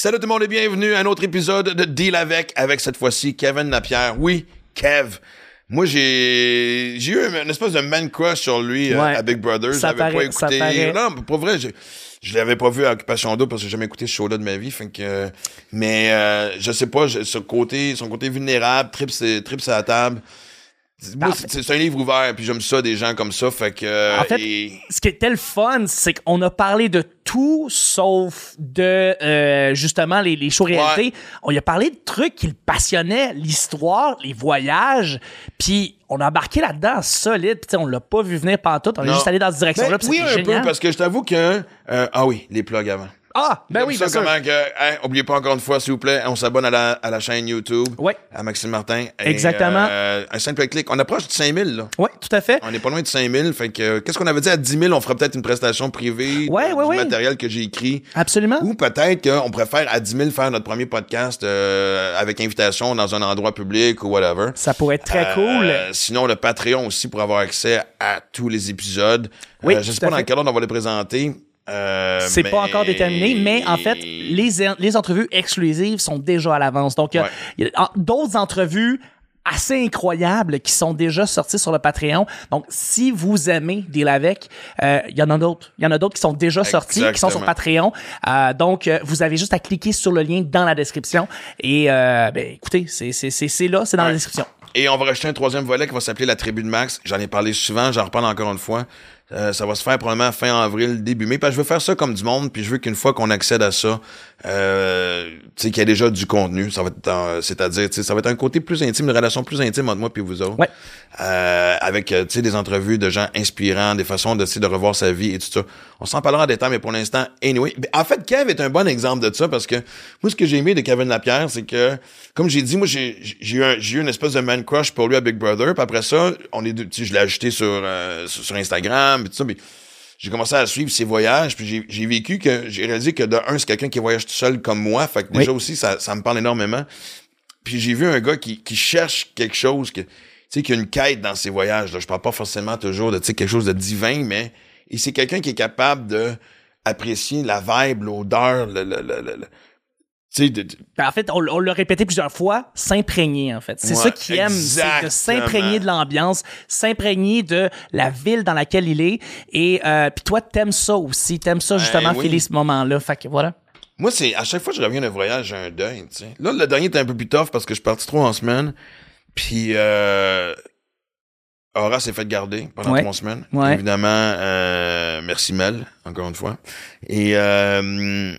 Salut tout le monde et bienvenue à un autre épisode de Deal avec, avec cette fois-ci Kevin Lapierre. Oui, Kev. Moi, j'ai j'ai eu une espèce de man crush sur lui euh, Ouais. à Big Brother. Je Ça l'avais pas ça écouté. Non, pour vrai, je, je l'avais pas vu à Occupation Double parce que j'ai jamais écouté ce show-là de ma vie. Fait que, euh, mais euh, je sais pas, je- ce côté, son côté vulnérable, trip, trip à la table. Moi, En c'est un livre ouvert, puis j'aime ça des gens comme ça. Fait que. En fait, et- ce qui était le fun, c'est qu'on a parlé de tout sauf de euh, justement les, les shows réalité. On y a parlé de trucs qui le passionnaient, l'histoire, les voyages, puis on a embarqué là-dedans solide. Puis on l'a pas vu venir pantoute, on est juste allé dans cette direction-là. Ben, oui, un génial. peu, parce que je t'avoue que. euh, ah oui, les plugs avant. Ah, ben oui, bien sûr. comment que, hein, oubliez pas encore une fois, s'il vous plaît, on s'abonne à la, à la chaîne YouTube. Ouais. À Maxime Martin. Et, Exactement. euh, un simple clic. On approche de 5000, là. Ouais, tout à fait. On est pas loin de 5000. Fait que, qu'est-ce qu'on avait dit? À 10 000? On fera peut-être une prestation privée. Ouais, ouais, du ouais. matériel que j'ai écrit. Absolument. Ou peut-être qu'on préfère à 10 000 faire notre premier podcast euh, avec invitation dans un endroit public ou whatever. Ça pourrait être très Euh, cool. Sinon, le Patreon aussi pour avoir accès à tous les épisodes. Oui, Euh, je sais pas dans quel ordre on va les présenter. Euh, C'est mais- pas encore déterminé, mais en fait, les, les entrevues exclusives sont déjà à l'avance. Donc, il y a- Ouais. il y a en- d'autres entrevues assez incroyables qui sont déjà sorties sur le Patreon. Donc, si vous aimez Deal avec, euh, il y en a d'autres. Il y en a d'autres qui sont déjà sortis, qui sont sur Exactement. Patreon. Euh, donc, euh, vous avez juste à cliquer sur le lien dans la description. Et, ben, écoutez, c'est là, c'est dans la description. Et on va rajouter un troisième volet qui va s'appeler la tribu de Max. J'en ai parlé souvent, j'en reparle encore une fois. Euh, ça va se faire probablement fin avril, début mai. Parce je veux faire ça comme du monde, puis je veux qu'une fois qu'on accède à ça, euh, tu sais, qu'il y a déjà du contenu. Ça va être, c'est-à-dire, tu sais, ça va être un côté plus intime, une relation plus intime entre moi et vous autres. Ouais. Euh, avec, euh, tu sais, des entrevues de gens inspirants, des façons de, de revoir sa vie et tout ça. On s'en parlera en détail, mais pour l'instant, anyway. En fait, Kev est un bon exemple de ça parce que moi, ce que j'ai aimé de Kevin Lapierre, c'est que, comme j'ai dit, moi, j'ai, j'ai eu un- j'ai eu une espèce de man crush pour lui à Big Brother. Puis après ça, on est, tu sais, je l'ai ajouté sur, euh, sur, sur Instagram et tout ça, mais j'ai commencé à suivre ses voyages, puis j'ai, vécu que, j'ai réalisé que de un, c'est quelqu'un qui voyage tout seul comme moi. Fait que déjà aussi, ça, ça me parle énormément. Puis j'ai vu un gars qui, qui cherche quelque chose, que, tu sais, qui a une quête dans ses voyages. Là. Je parle pas forcément toujours de tu sais, quelque chose de divin, mais c'est quelqu'un qui est capable de apprécier la vibe, l'odeur, le, le, le, le- en fait, on, on l'a répété plusieurs fois, s'imprégner, en fait. C'est Ouais, ça qu'il aime, c'est de s'imprégner de l'ambiance, s'imprégner de la ville dans laquelle il est. Et euh, puis toi, t'aimes ça aussi, t'aimes ça justement, oui. filer ce moment-là. Fait que voilà. Moi, c'est à chaque fois que je reviens d'un voyage, j'ai un deuil. Tu sais. Là, le dernier était un peu plus tough parce que je suis parti trop en semaine. Puis euh, Aura s'est fait garder pendant Ouais. trois semaines. Ouais. Évidemment, euh, merci Mel, encore une fois. Et euh,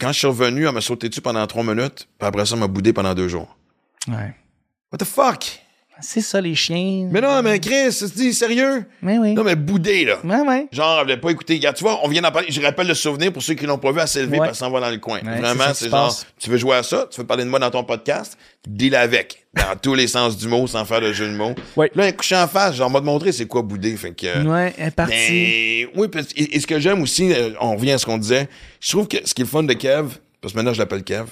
quand je suis revenu, elle m'a sauté dessus pendant trois minutes. Puis après ça, elle m'a boudé pendant deux jours. Ouais. What the fuck? C'est ça, les chiens. Mais non, mais Chris, c'est dit sérieux? Mais oui. Non, mais boudé, là. Ouais, ouais. Genre, elle voulait pas écouter. Regarde, tu vois, on vient d'en parler. Je rappelle le souvenir pour ceux qui l'ont pas vu à s'élever Ouais. parce qu'on va dans le coin. Ouais, c'est Vraiment, c'est genre, passe. tu veux jouer à ça, tu veux parler de moi dans ton podcast, deal avec. Dans tous les sens du mot, sans faire de jeu de mots. Ouais. Là, un couché en face, genre, m'a montrer c'est quoi bouder. Fait que. euh, Ouais, elle est partie. mais, oui, parce- et, et ce que j'aime aussi, euh, on revient à ce qu'on disait, je trouve que ce qui est le fun de Kev, parce que maintenant je l'appelle Kev,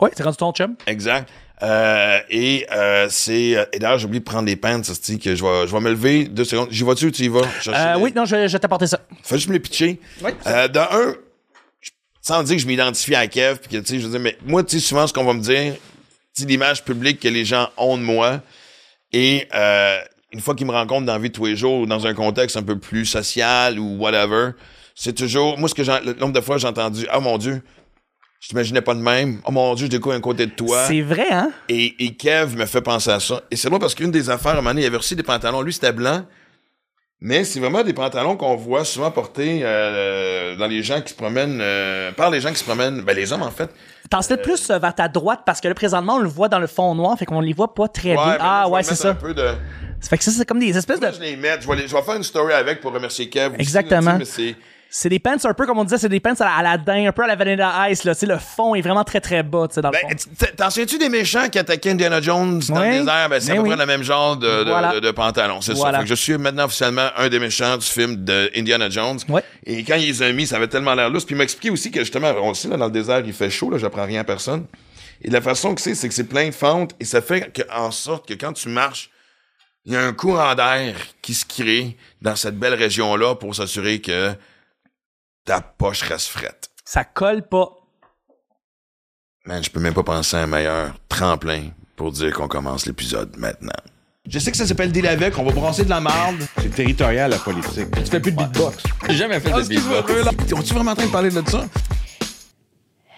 Ouais, t'es rendu ton chum? Exact. Euh, et euh, c'est. euh, Et d'ailleurs, j'ai oublié de prendre les pants, ça se dit que je vais, je vais me lever deux secondes. J'y vas-tu ou tu y vas? Euh, les- oui, non, je, je vais t'apporter ça. Fais juste me les pitcher. Oui. Euh, de un, je- sans dire que je m'identifie à Kev, puis que, tu sais, je veux dire, mais moi, tu sais, souvent, ce qu'on va me dire, tu sais, l'image publique que les gens ont de moi, et euh, une fois qu'ils me rencontrent dans la vie de tous les jours, ou dans un contexte un peu plus social ou whatever, c'est toujours, moi, ce que j'ai, le nombre de fois j'ai entendu, ah mon Dieu, je t'imaginais pas de même, oh mon Dieu, je découvre un côté de toi. C'est vrai, hein? Et, et Kev me fait penser à ça. Et c'est drôle parce qu'une des affaires, à un moment donné, il avait reçu des pantalons. Lui, c'était blanc. Mais c'est vraiment des pantalons qu'on voit souvent portés euh, dans les gens qui se promènent, euh, par les gens qui se promènent, ben les hommes en fait. T'en peut plus euh, vers ta droite? Parce que là, présentement, on le voit dans le fond noir, fait qu'on les voit pas très bien. là, Ah, ouais, c'est ça. Un peu de... Ça fait que ça, c'est comme des espèces de. Là, je les mets, je vais, les- je vais faire une story avec pour remercier Kev. aussi, Exactement. là, sais, c'est- des pants un peu, comme on disait, c'est des pants à la, à la daim, un peu à la Vanilla Ice, là. Tu sais, le fond est vraiment très, très bas, tu sais, dans le Ben, fond. t- t'en souviens-tu des méchants qui attaquaient Indiana Jones dans le désert? Ben, c'est à Ben peu oui. près le même genre de, de, Voilà. de- de pantalon. C'est Voilà. ça. Fait que je suis maintenant officiellement un des méchants du film de Indiana Jones. Ouais. Et quand ils les ont mis, ça avait tellement l'air lousse. Puis il m'a expliqué aussi que justement, on le sait, là, dans le désert, il fait chaud, là, j'apprends rien à personne. Et la façon que c'est, c'est que c'est plein de fentes et ça fait que, en sorte que quand tu marches, il y a un courant d'air qui se crée dans cette belle région-là pour s'assurer que ta poche reste frette. Ça colle pas. Man, je peux même pas penser à un meilleur tremplin pour dire qu'on commence l'épisode maintenant. Je sais que ça s'appelle Deal avec, on va brasser de la marde. C'est territorial, la politique. Tu fais plus de beatbox. J'ai jamais fait de beatbox. On-tu vraiment en train de parler de ça?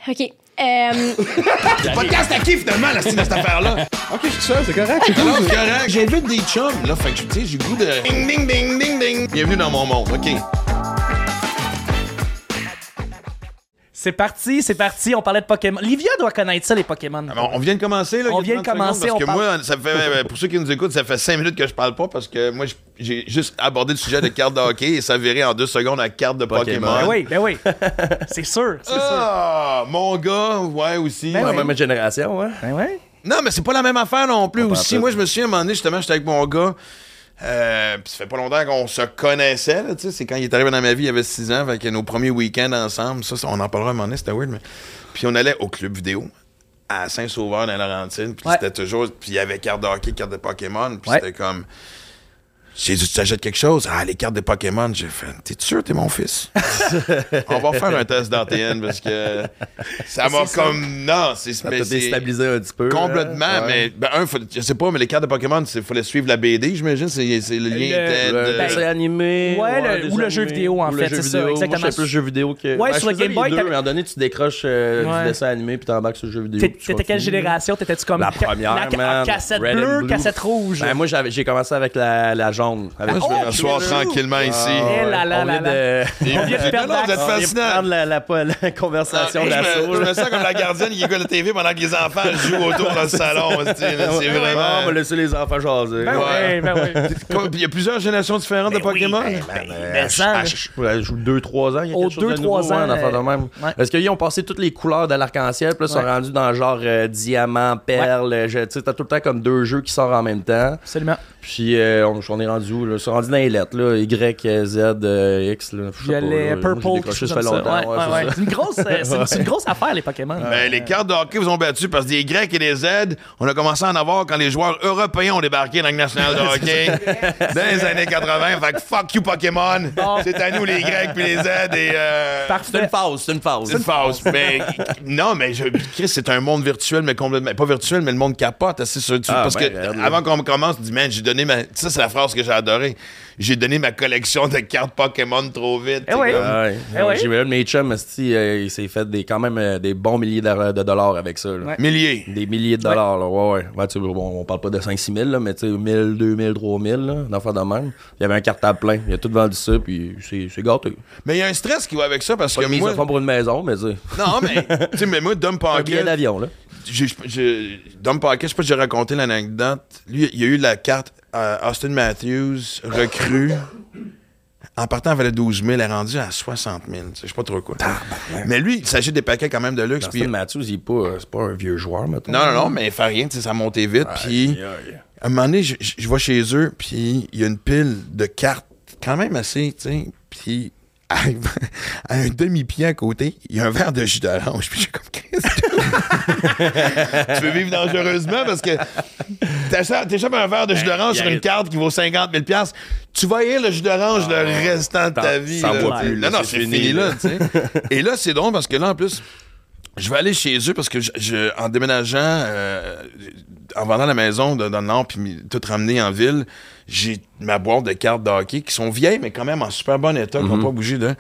OK. Euh, Podcast à qui finalement, la style de cette affaire-là? Ok, je suis seul, c'est correct. c'est correct. J'invite des chums, là. Fait que, tu sais, j'ai le goût de. Ding, ding, ding, ding, ding. Bienvenue dans mon monde, OK. C'est parti, c'est parti. On parlait de Pokémon. Livia doit connaître ça, les Pokémon. Bon, on vient de commencer, là. On vient de 30 commencer, on Parce que parle- moi, ça fait, euh, pour ceux qui nous écoutent, ça fait 5 minutes que je parle pas parce que moi, j'ai juste abordé le sujet de cartes de hockey et ça virait en deux secondes à carte de Pokémon. Pokémon. Ben oui, ben oui. c'est sûr, c'est sûr. Ah, mon gars, ouais, aussi. Ben La oui. même génération, ouais. Ben ouais. Non, mais c'est pas la même affaire non plus aussi. Moi, je me souviens, à un moment donné, justement, j'étais avec mon gars. Euh, pis ça fait pas longtemps qu'on se connaissait, là, tu sais. C'est quand il est arrivé dans ma vie, il avait 6 ans, fait que nos premiers week-ends ensemble, ça, on en parlera à un moment donné, c'était weird, mais. Puis on allait au club vidéo, à Saint-Sauveur, dans Laurentine, puis Ouais. c'était toujours. Puis il y avait carte de hockey, carte de Pokémon, puis Ouais. c'était comme. J'ai dit, tu t'achètes quelque chose? Ah, les cartes de Pokémon. J'ai fait, t'es sûr, t'es mon fils? on va faire un test d'ATN parce que ça m'a C'est ça. comme. Non, c'est Ça mais t'a c'est- déstabilisé un petit peu. Complètement, hein? mais Ouais. ben, un, faut- je sais pas, mais les cartes de Pokémon, il fallait suivre la BD, j'imagine. C'est c'est le lien était Le Ben, dessin animé. ouais, le- ou le jeu vidéo, en fait, c'est ça, exactement. Moi, je plus jeu vidéo que. Ouais, Ben, sur le Game Boy, mais à un donné, tu décroches euh, Ouais. du dessin animé puis t'embarques sur le jeu vidéo. T'étais quelle génération? T'étais-tu comme. La première. Cassette bleue, cassette rouge? Ben, moi, j'avais- j'ai commencé avec la, la jaune. Moi, je vais Oh, m'asseoir tranquillement ici. On vient de... On vient de Non, perdre vous êtes fascinant. la, la, la, la Ah, conversation la je, me, sauce. je me sens comme la gardienne qui écoute la TV pendant que les enfants jouent autour dans le salon. tu sais, là, C'est On va vraiment. laisser les enfants jaser. Ben ben Il y a plusieurs générations différentes de Pokémon? je joue 2-3 ans. Il y a Aux quelque chose de 2-3 nouveau, ans, une affaire de euh, même. Parce qu'ils ont passé toutes les couleurs de l'arc-en-ciel, puis là, ils sont rendus dans genre euh, diamant, perle. Tu sais, t'as tout le temps comme deux jeux qui sortent en même temps. Absolument. Puis euh, on, on est rendu où, là? Ils sont rendus dans les lettres, là. Y, Z, euh, X, là. Je sais pas, Violet, là. Moi, j'ai purple, décroché, ça fait comme ça. longtemps. Ouais, ouais, ouais, c'est ouais. ça. C'est une grosse, euh, c'est une- c'est une grosse affaire, les Pokémon. Ben, les cartes de hockey vous ont battu parce que des Grecs et des Z, on a commencé à en avoir quand les joueurs européens ont débarqué dans le national de hockey dans les années 80. Fait que fuck you Pokémon. C'est à nous les Grecs puis les Z et euh, C'est une phase, c'est une phase. c'est une phase. Mais non, mais je, Chris, c'est un monde virtuel, mais complètement pas virtuel, mais le monde capote. C'est sûr, Ah, parce ben, que regarde, avant qu'on commence, tu dis man, j'ai donné ma. Ça c'est la phrase que j'ai adorée. J'ai donné ma collection de cartes Pokémon trop vite. Eh oui. Ah ouais. Eh ouais. J'ai vu un de mes chums, esti, euh, il s'est fait des, quand même euh, des bons milliers de, de dollars avec ça. Ouais. Milliers. Des milliers de dollars, là. Ouais, ouais. Ouais, tu sais, bon, on parle pas de 5-6 000, là, mais tu sais, 1000, 2000, 3000, là, d'affaires de même. Il y avait un cartable plein. Il a tout vendu ça, puis c'est gâté. Mais il y a un stress qui va avec ça parce Pas que moi. pour une maison, mais tu Non, mais. tu sais, mais moi, Dom un billet Pocket. d'avion, là. J'ai- j'ai- Dom Pocket, je sais pas si j'ai raconté l'anecdote. Lui, il y a eu la carte euh, Austin Matthews, recrue. En partant, elle valait 12 000, elle est rendue à 60 000. tu sais, Je sais pas trop quoi. Mais lui, il s'agit des paquets quand même de luxe. Austin Matthews, il est pas, euh, pas un vieux joueur, maintenant. non, non, non, mais il fait rien, ça a monté vite. Puis, à un moment donné, je, je- je vais chez eux, puis il y a une pile de cartes quand même assez, tu sais. Puis, à, à un demi-pied à côté, il y a un verre de jus d'orange. Puis, j'ai comme, qu'est-ce que tu veux vivre dangereusement parce que t'échappes un verre de jus d'orange sur une carte qui vaut 50 000 tu vas haïr le jus d'orange le restant de ta vie. t'en là, plus, là, non, non, c'est fini, fini, là. Et là, c'est drôle parce que là, en plus, je vais aller chez eux parce que je, je- en déménageant, euh, en vendant la maison de- dans le Nord, puis tout ramené en ville, j'ai ma boîte de cartes de hockey qui sont vieilles, mais quand même en super bon état, qui n'ont pas bougé de.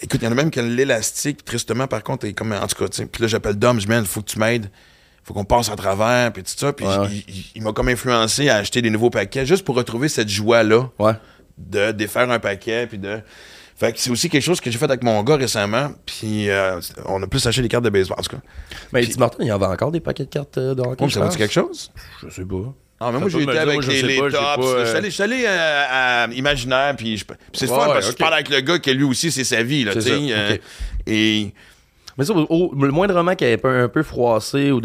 Écoute, il y en a même que l'élastique, tristement, par contre, est comme. En tout cas. Puis là, j'appelle Dom, je dis, il faut que tu m'aides. faut qu'on passe à travers, puis tout ça. Puis Ouais, ouais. il, il- il m'a comme influencé à acheter des nouveaux paquets juste pour retrouver cette joie-là Ouais. de défaire un paquet, puis de. Fait que c'est aussi quelque chose que j'ai fait avec mon gars récemment, puis euh, on a plus acheté des cartes de baseball. En tout cas, Mais Tim Martin, il y avait encore des paquets de cartes euh, de hockey. Oh, ça pense. dire quelque chose? Je sais pas. Ah, mais moi, j'ai été avec les, pas, tops. pas, Je suis euh, allé, je suis allé, euh, à Imaginaire, puis, je- c'est fun ouais, parce que je parle avec le gars que lui aussi, c'est sa vie, là, ça, euh, ok. Et. Mais ça, au- le moindrement qu'il y ait un peu, un froissé ou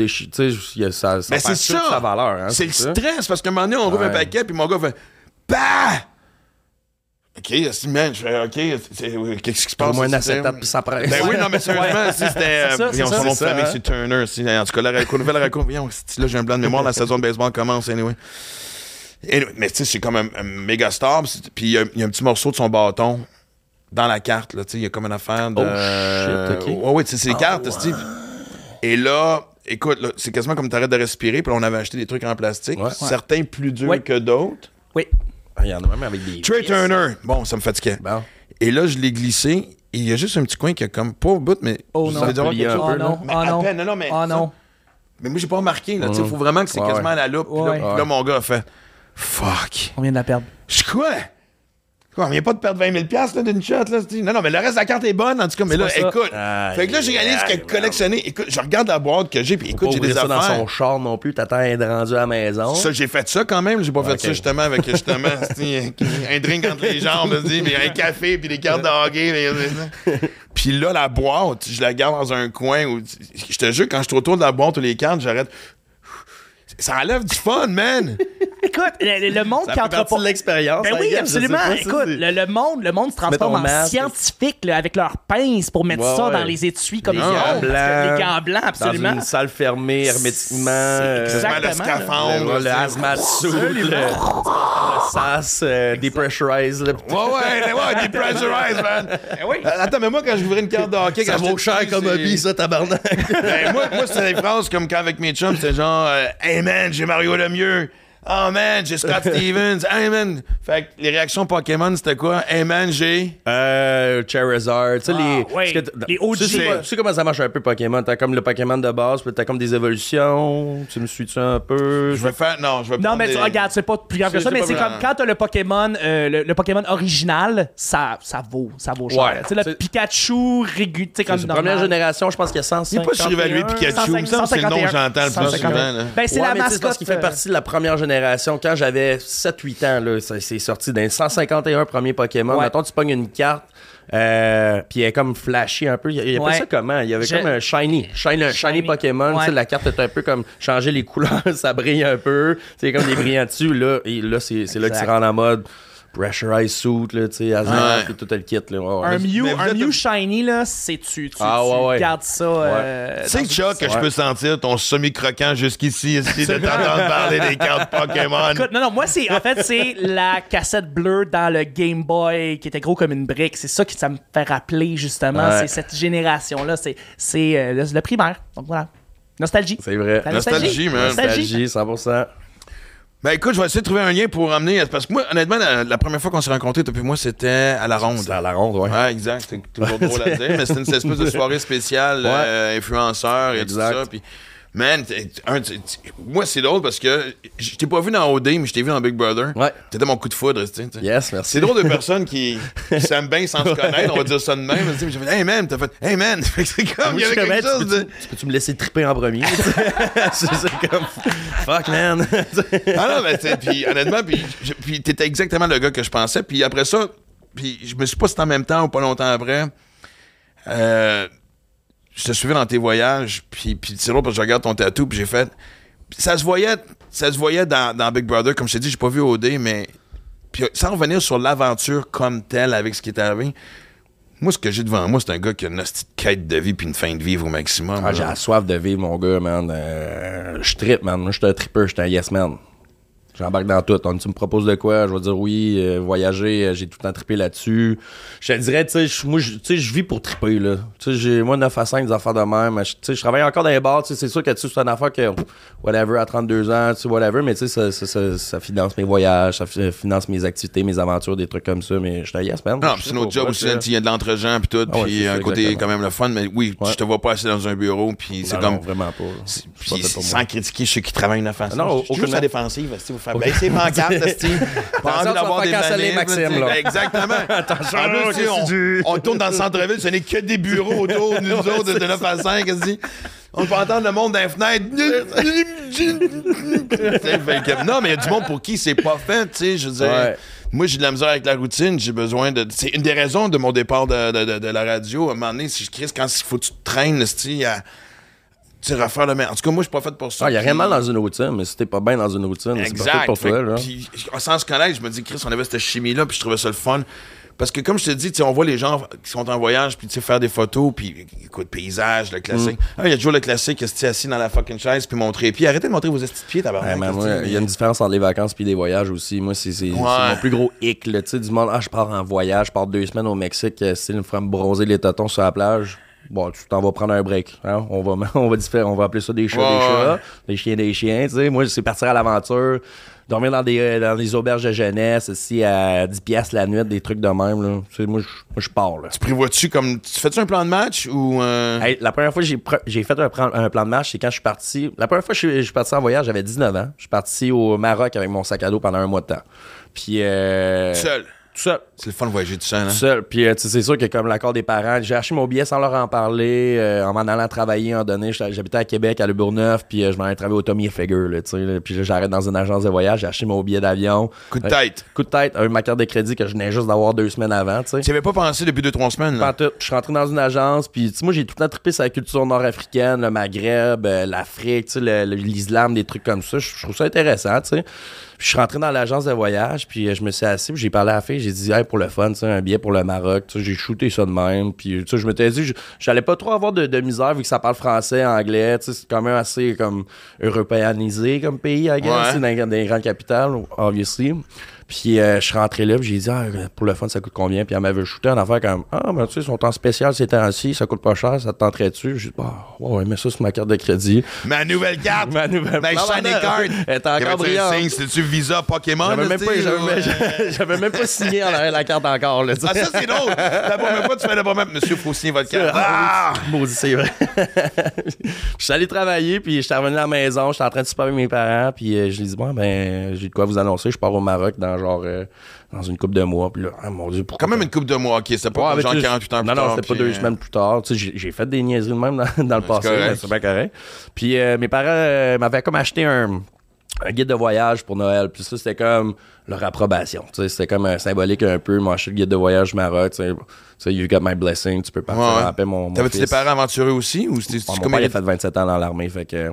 a- ça, ça Ben, perd c'est ça. sa valeur. Hein, c'est le stress parce qu'à un moment donné, on rouvre un Ouais. paquet, puis mon gars fait Bah! OK, c'est man, je fais OK, c'est- qu'est-ce qui se passe? Au moins un acétate puis ça presse. Ben oui, non, mais sérieusement, si c'était. voyons, ça, son nom de famille, c'est Turner. si, en tout cas, la nouvelle raconte. Voyons, si, là, j'ai un blanc de mémoire, la saison de baseball commence, anyway. Anyway, mais tu sais, c'est comme un, un méga star. puis il y, a- il y a un petit morceau de son bâton dans la carte, là, tu sais, il y a comme une affaire de. Oh, shit, ok. Ouais, ouais, tu sais, c'est des cartes, tu sais. Et là, écoute, là, c'est quasiment comme t'arrêtes de respirer, puis on avait acheté des trucs en plastique, Ouais. certains plus durs Ouais. que d'autres. Oui. Il y en a même avec des. Trey. Turner, bon, ça me fatiguait. Bon. Et là, je l'ai glissé, et il y a juste un petit coin qui a comme pas au bout, mais. Oh ça non. dire. Oh là. non, Mais oh à non. peine, non, non, mais Oh ça- non. Mais moi, j'ai pas remarqué, là. Il Mhm. faut vraiment que c'est Ouais, quasiment ouais. à la loupe. Puis Ouais. Là, puis là, mon gars a fait Fuck. On vient de la perdre. Je quoi? Quoi, on vient pas de perdre 20 000 là, d'une shot, là. Non, non, mais le reste de la carte est bonne, en tout cas. Mais là, écoute. Aïe, fait que là, j'ai réalisé que collectionner. Écoute, je regarde la boîte que j'ai, puis écoute, Pas j'ai des ça dans affaires. son char non plus. T'attends à être rendu à la maison. Ça, j'ai fait ça quand même. J'ai pas fait ça justement avec justement un drink entre les jambes, puis un café, puis des cartes de hockey. mais- Puis là, la boîte, je la garde dans un coin. Où, je te jure, quand je suis autour de la boîte ou les cartes, j'arrête. Ça enlève du fun, man! Écoute, le, le monde Ça qui fait entre partie pas. de l'expérience. Ben oui, absolument. pas, Écoute, c'est- le, le monde, le monde se transforme en masque. scientifique là, avec leurs pinces pour mettre Ouais, ça ouais. dans les étuis comme Les ils gants blancs. Les gants blancs, absolument. Dans une salle fermée, hermétiquement. C'est euh, le Exactement, scaphandre. Le, le c'est- hazmat suit, le, le SAS, euh. Ouais, ouais, ouais, depressurized, man! Ben oui. Euh, Attends, mais moi, quand je ouvrais une carte de hockey, Ça quand vaut cher comme c'est- hobby, ça, tabarnak. Ben, moi, moi c'était des phrases comme quand avec mes chums, c'était genre euh, Hey j'ai Mario Lemieux. Oh man, j'ai Scott Stevens. Hey man. Fait que les réactions Pokémon, c'était quoi? Hey man, j'ai. Euh, Charizard, tu sais, Ah, les. ouais, que les OG. Tu sais, tu sais comment ça marche un peu Pokémon? T'as comme le Pokémon de base, puis t'as comme des évolutions. Tu me suis-tu un peu? Je vais faire. Non, je vais Non, mais tu des- regardes, c'est pas plus grave que ça, mais c'est comme quand t'as le Pokémon, euh, le, le Pokémon original, ça, ça vaut, ça vaut cher. Ouais, tu sais, le Pikachu régulier, tu sais, comme première génération, je pense qu'il y a Il 150. n'est pas surévalué Pikachu. Il c'est le nom que j'entends le plus 151. souvent. Ben, c'est Ouais, la tu mascotte. qu'il fait euh, partie de la première génération. Quand j'avais 7-8 ans, là, ça c'est sorti d'un 151 premiers Pokémon. Ouais. Mettons, tu pognes une carte, euh, puis elle est comme flashy un peu. Il y a Ouais. ça comment? Il y avait Je- comme un shiny. Shiny, shiny Shiny. Pokémon. Ouais. La carte est un peu comme changer les couleurs, ça brille un peu. C'est comme des brillants dessus. Là, et là, c'est c'est là que tu rentres en mode pressurized suit, là, tu sais, hazmat, Ouais. puis tout le kit. Là. Ouais. Un Mew, un êtes- Mew Shiny, là, c'est tu. Tu, Ah, tu ouais, ouais. gardes ça. euh, Tu sais, dans- Chuck, que je peux sentir ton semi-croquant jusqu'ici, essayer de t'entendre parler des cartes Pokémon? Écoute, non, non, moi, c'est, en fait, c'est la cassette bleue dans le Game Boy qui était gros comme une brique. C'est ça qui ça me fait rappeler, justement. Ouais. C'est cette génération-là. C'est, c'est euh, le, le primaire. Donc voilà. Nostalgie. C'est vrai. Nostalgie, man. Nostalgie. Nostalgie, 100%. Ben écoute, je vais essayer de trouver un lien pour amener. Parce que moi, honnêtement, la, la première fois qu'on s'est rencontrés, toi et moi, c'était à la ronde. C'est à la ronde, ouais. Ouais, exact. C'est toujours drôle à dire, mais c'était une espèce de soirée spéciale, Ouais. euh, influenceur et Exact. tout ça. Puis, man, un, moi, c'est drôle parce que je t'ai pas vu dans OD, mais je t'ai vu dans Big Brother. Ouais. T'étais mon coup de foudre, tu sais. tu sais. Yes, merci. C'est drôle de personnes qui, qui s'aiment bien sans se connaître, on va dire ça de même. mais J'ai fait, hey man, t'as fait, hey man. C'est comme, il y Moi, je avait suis quelque comme, chose tu de. peux-tu- tu peux-tu me laisser triper en premier? c'est c'est comme, fuck, man. Ah non, mais puis honnêtement, puis, je- puis t'étais exactement le gars que je pensais. Puis après ça, puis je me suis pas c'était en même temps ou pas longtemps après. Euh, je te suivais dans tes voyages, puis, puis c'est drôle parce que je regarde ton tatou, puis j'ai fait. ça se voyait, ça se voyait dans, dans Big Brother, comme je t'ai dit, j'ai pas vu OD, mais. Puis sans revenir sur l'aventure comme telle avec ce qui est arrivé, moi, ce que j'ai devant moi, c'est un gars qui a une petite quête de vie puis une fin de vivre au maximum. Ah, j'ai la soif de vivre, mon gars, man. Euh, je trippe, man. Moi, je suis un tripper, je suis un yes man. J'embarque dans tout. Tu me proposes de quoi, je vais dire oui. euh, voyager, euh, j'ai tout le temps trippé là-dessus. Je te dirais, tu sais, moi, tu sais, je vis pour tripper, là. Tu sais, j'ai, moi, 9 à 5 des affaires de même. Tu sais, je travaille encore dans les bars, tu sais, c'est sûr que tu c'est une affaire que, whatever, à 32 ans, tu sais, whatever, mais tu sais, ça, ça, ça, ça finance mes voyages, ça fi- finance mes activités, mes aventures, des trucs comme ça, mais je suis un yes man. Non, c'est notre job aussi, il y a de l'entre-gens puis tout, Ah ouais, puis un côté quand même le fun, mais oui, Ouais. je te vois pas assis dans un bureau, puis c'est comme... non, vraiment pas. Puis sans critiquer ceux qui travaillent une offensive. Non, je aucunement. à défensive, si vous faites baisser les pancartes, esti. Pas envie d'avoir des canceller Maxime, là. Exactement. Attention, on, tourne dans le centre-ville, ce n'est que des bureaux autour de nous autres de 9 à 5, esti. On peut entendre le monde dans les fenêtres. Tu non, mais il y a du monde pour qui c'est pas fait, tu sais, je veux dire. Ouais. Moi, j'ai de la misère avec la routine, j'ai besoin de. C'est une des raisons de mon départ de, de- de- de la radio. À un moment donné, si je crise, quand il faut que tu te traînes, esti, à. Tu refaire le même. En tout cas, moi, je suis pas fait pour ça. Ah, il n'y a rien mal dans une routine, mais si t'es pas bien dans une routine, c'est pas fait Exact. pour Fait toi. que- Là. Puis, sans se connaître, je me dis, Chris, on avait cette chimie-là, puis je trouvais ça le fun. Parce que, comme je te dis, on voit les gens qui sont en voyage, puis tu sais, faire des photos, puis écoute, paysage, le classique. Mm. Ah, il y a toujours le classique, esti, assis dans la fucking chaise, puis montrer les pieds. Arrêtez de montrer vos estis pieds, tabarnak. Ouais, esti, moi, il y a une différence entre les vacances et les voyages aussi. Moi, c'est c'est- c'est Ouais. mon plus gros hic. là. Tu sais, du monde, ah, je pars en voyage, je pars deux semaines au Mexique, euh, style, me bronzer les totons sur la plage. bon, tu t'en vas prendre un break. Hein? On, va, on, va on va appeler ça des chats, des ouais. chats, des chiens, des chiens. Tu sais, moi, c'est partir à l'aventure, dormir dans des, euh, dans des auberges de jeunesse, ici à 10 piastres la nuit, des trucs de même. Là. Tu sais, moi, je moi, je pars. Là. Tu prévois-tu comme. Tu fais-tu un plan de match ou. euh, Hey, la première fois que j'ai, fait un, plan- un plan de match, c'est quand je suis parti. La première fois que je suis- je suis parti en voyage, j'avais 19 ans. Je suis parti au Maroc avec mon sac à dos pendant un mois de temps. Puis. Euh, Seul? Tout seul. C'est le fun de voyager tout seul, hein? Tout seul. Puis, euh, tu sais, c'est sûr que comme l'accord des parents, j'ai acheté mon billet sans leur en parler, euh, en m'en allant travailler, en donné. J'habitais à Québec, à Le Bourgneuf, puis euh, je m'en allais travailler au Tommy Hilfiger, là, tu sais. là. Puis là, j'arrête dans une agence de voyage, j'ai acheté mon billet d'avion. Coup de tête. coup de tête, ma carte de crédit que je venais juste d'avoir deux semaines avant, tu sais. Tu avais pas pensé depuis deux, trois semaines, Pas là? tout. Je suis rentré dans une agence, puis tu sais, moi j'ai tout le temps trippé sur la culture nord-africaine, le Maghreb, euh, l'Afrique, tu sais, le- le- l'islam, des trucs comme ça. Je je trouve ça intéressant, tu sais. Puis Je suis rentré dans l'agence de voyage, puis euh, je me suis assis, puis j'ai parlé à la fille, j'ai dit, hey, pour le fun, un billet pour le Maroc, j'ai shooté ça de même, puis je m'étais dit, je- j'allais pas trop avoir de, de misère vu que ça parle français, anglais, c'est quand même assez comme européanisé comme pays, I guess, Ouais. dans, dans les grandes capitales, obviously. Puis euh, je suis rentré là, puis j'ai dit, ah, pour le fun, ça coûte combien? Puis elle m'avait shooté en affaire comme, ah, ben tu sais, ils sont en spécial ces temps-ci, ça coûte pas cher, ça te tenterait-tu? J'ai dit, bah, ouais, mais ça, c'est ma carte de crédit. Ma nouvelle carte! Ma nouvelle Ma Non, shiny non, card! Elle était encore brillante. C'était-tu Visa Pokémon? J'avais même, euh, même pas signé en la carte encore. Là. Ah, ça, c'est drôle! La première fois, tu fais la première. Monsieur, faut signer votre carte. Ah! Maudit, c'est vrai. je suis allé travailler, puis je suis revenu à la maison, j'étais en train de super avec mes parents, puis euh, je lui dit, bon, ben, j'ai de quoi vous annoncer, je pars au Maroc dans genre, euh, dans une couple de mois, puis là, ah, mon Dieu, pourquoi Quand même une coupe de mois, ok. C'était pas Ouais, genre le- 48 heures plus Non, non, tard, c'était pas deux euh, semaines plus tard. Tu sais, j'ai, fait des niaiseries de même dans, dans le passé, c'est bien correct. Puis euh, mes parents m'avaient comme acheté un, un guide de voyage pour Noël. Puis ça, c'était comme leur approbation. Tu sais, c'était comme un symbolique un peu. M'ont acheté le guide de voyage Maroc. Tu sais, Tu sais, you got my blessing. Tu peux partir Ouais, mon, mon T'avais-tu des parents aventureux aussi? Ou c'était Bon, mon comme père, il a il- fait 27 ans dans l'armée, fait que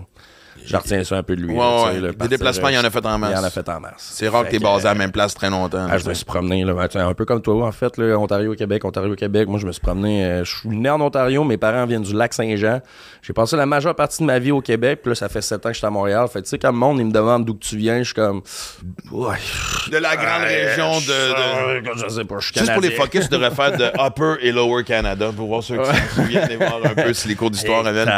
je retiens ça un peu de lui. Ouais, là, ouais. le Des déplacements, euh, il en a fait en masse. Il en a fait en masse. C'est rare que t'es basé à euh, la même place très longtemps. ah, je me suis promené, là, ben, un peu comme toi, en fait, là, Ontario-Québec, Ontario-Québec. Moi, je me suis promené. euh, je suis né en Ontario, mes parents viennent du lac Saint-Jean. J'ai passé la majeure partie de ma vie au Québec, puis là, ça fait sept ans que je suis à Montréal. Fait que, tu sais, quand le monde, il me demande d'où tu viens, je suis comme. Ouais. De la grande région de. de- Je sais pas, je suis Juste pour les focus, tu devrais faire de Upper et Lower Canada pour voir ceux qui s'en souviennent et voir un peu si les cours d'histoire reviennent.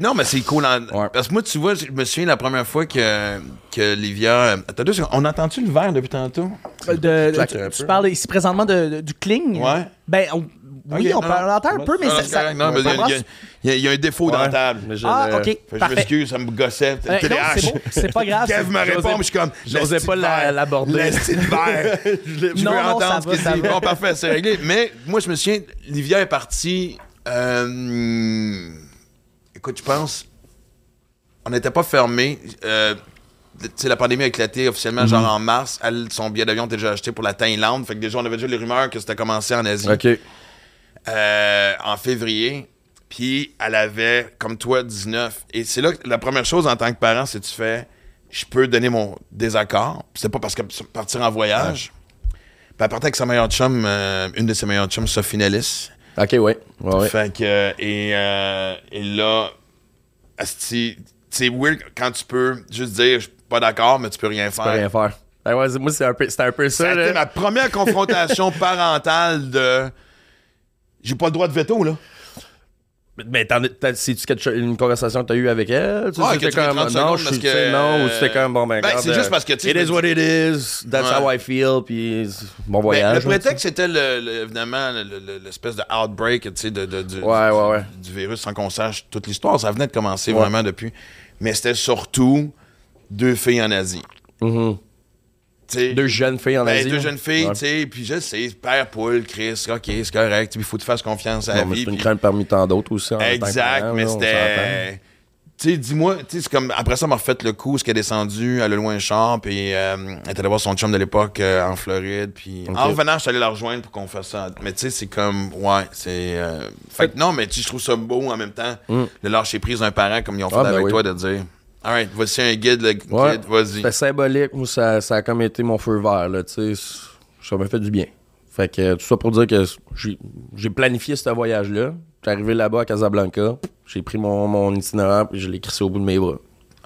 non, mais c'est cool. en- Ouais. Parce que moi, tu vois, je me souviens la première fois que, que Livia. Attends deux secondes. On entend-tu le verre depuis tantôt? Euh, de- tu, tu peu. parles ici présentement de, de- du cling? Ouais. Ben, on- oui, on parle entend un peu, mais Non, ça, c'est ça- correct. Non, mais il y a- y, y un défaut dans la table. J'ai Ah, ok, je m'excuse, ça me gossait. Euh, non, TDAH. c'est bon, c'est pas grave. Kev me répond, mais je suis comme. j'osais pas la- l'aborder. L'esti de verre? Je Non, veux non, entendre ça ce va, qu'il ça dit. va. Bon, parfait, c'est réglé. Mais moi, je me souviens, Livia est partie. euh, écoute, je pense. On n'était pas fermé. Euh, la pandémie a éclaté officiellement, Mhm. genre en mars. Elle, son billet d'avion était déjà acheté pour la Thaïlande. Fait que déjà, on avait déjà les rumeurs que c'était commencé en Asie. OK. Euh, en février. Puis elle avait, comme toi, 19. Et c'est là que la première chose en tant que parent, c'est que tu fais, je peux donner mon désaccord. C'est pas parce que partir en voyage. Puis elle partait avec sa meilleure chum, euh, une de ses meilleures chums, Sophie Nellis. OK, ouais. Ouais, ouais. Fait que, et, euh, et là, asti, c'est weird quand tu peux juste dire, je suis pas d'accord, mais tu peux rien Je peux faire. rien faire. Ben moi, c'est un peu, c'était un peu Ça été ma première confrontation parentale de. J'ai pas le droit de veto, là. Mais c'est-tu une conversation que t'as eue avec elle? Tu c'était que tu 30 non, je suis, que- tu non, ou c'était comme, bon, ben, Ben, c'est juste euh, parce que, tu It is what it is, that's Ouais. how I feel, puis bon Ben, voyage. le prétexte, c'était le, le- évidemment le- le- l'espèce de outbreak tu sais, de, de- du, Ouais, du- ouais, ouais. du virus sans qu'on sache toute l'histoire. Ça venait de commencer vraiment depuis. Mais c'était surtout deux filles en Asie. Mhm. Sais, Deux jeunes filles en ben, Asie. deux jeunes filles, Ouais. tu sais, puis je sais, père poule, Chris, ok, c'est correct, il faut que tu fasses confiance à la Bon, mais vie. c'est une crainte parmi tant d'autres aussi. en Exact, mais c'était. Tu sais, dis-moi, tu sais, c'est comme. Après ça, m'a refait le coup, ce qu'elle est descendue, elle a loué un char, puis euh, elle est allée voir son chum de l'époque euh, en Floride, puis en revenant, je suis allé la rejoindre pour qu'on fasse ça. Mais tu sais, c'est comme. Ouais, c'est. euh, Fait que non, mais tu sais, je trouve ça beau en même temps, de lâcher prise d'un parent comme ils ont fait Mm. Ah, ben avec oui. toi, de dire. Alright, voici un guide, le guide, vas-y. C'était symbolique. Moi, ça, ça a comme été mon feu vert, là, tu sais. Ça m'a fait du bien. Fait que tout ça pour dire que j'ai planifié ce voyage-là. J'étais arrivé là-bas à Casablanca. J'ai pris mon, mon itinéraire puis je l'ai crissé au bout de mes bras.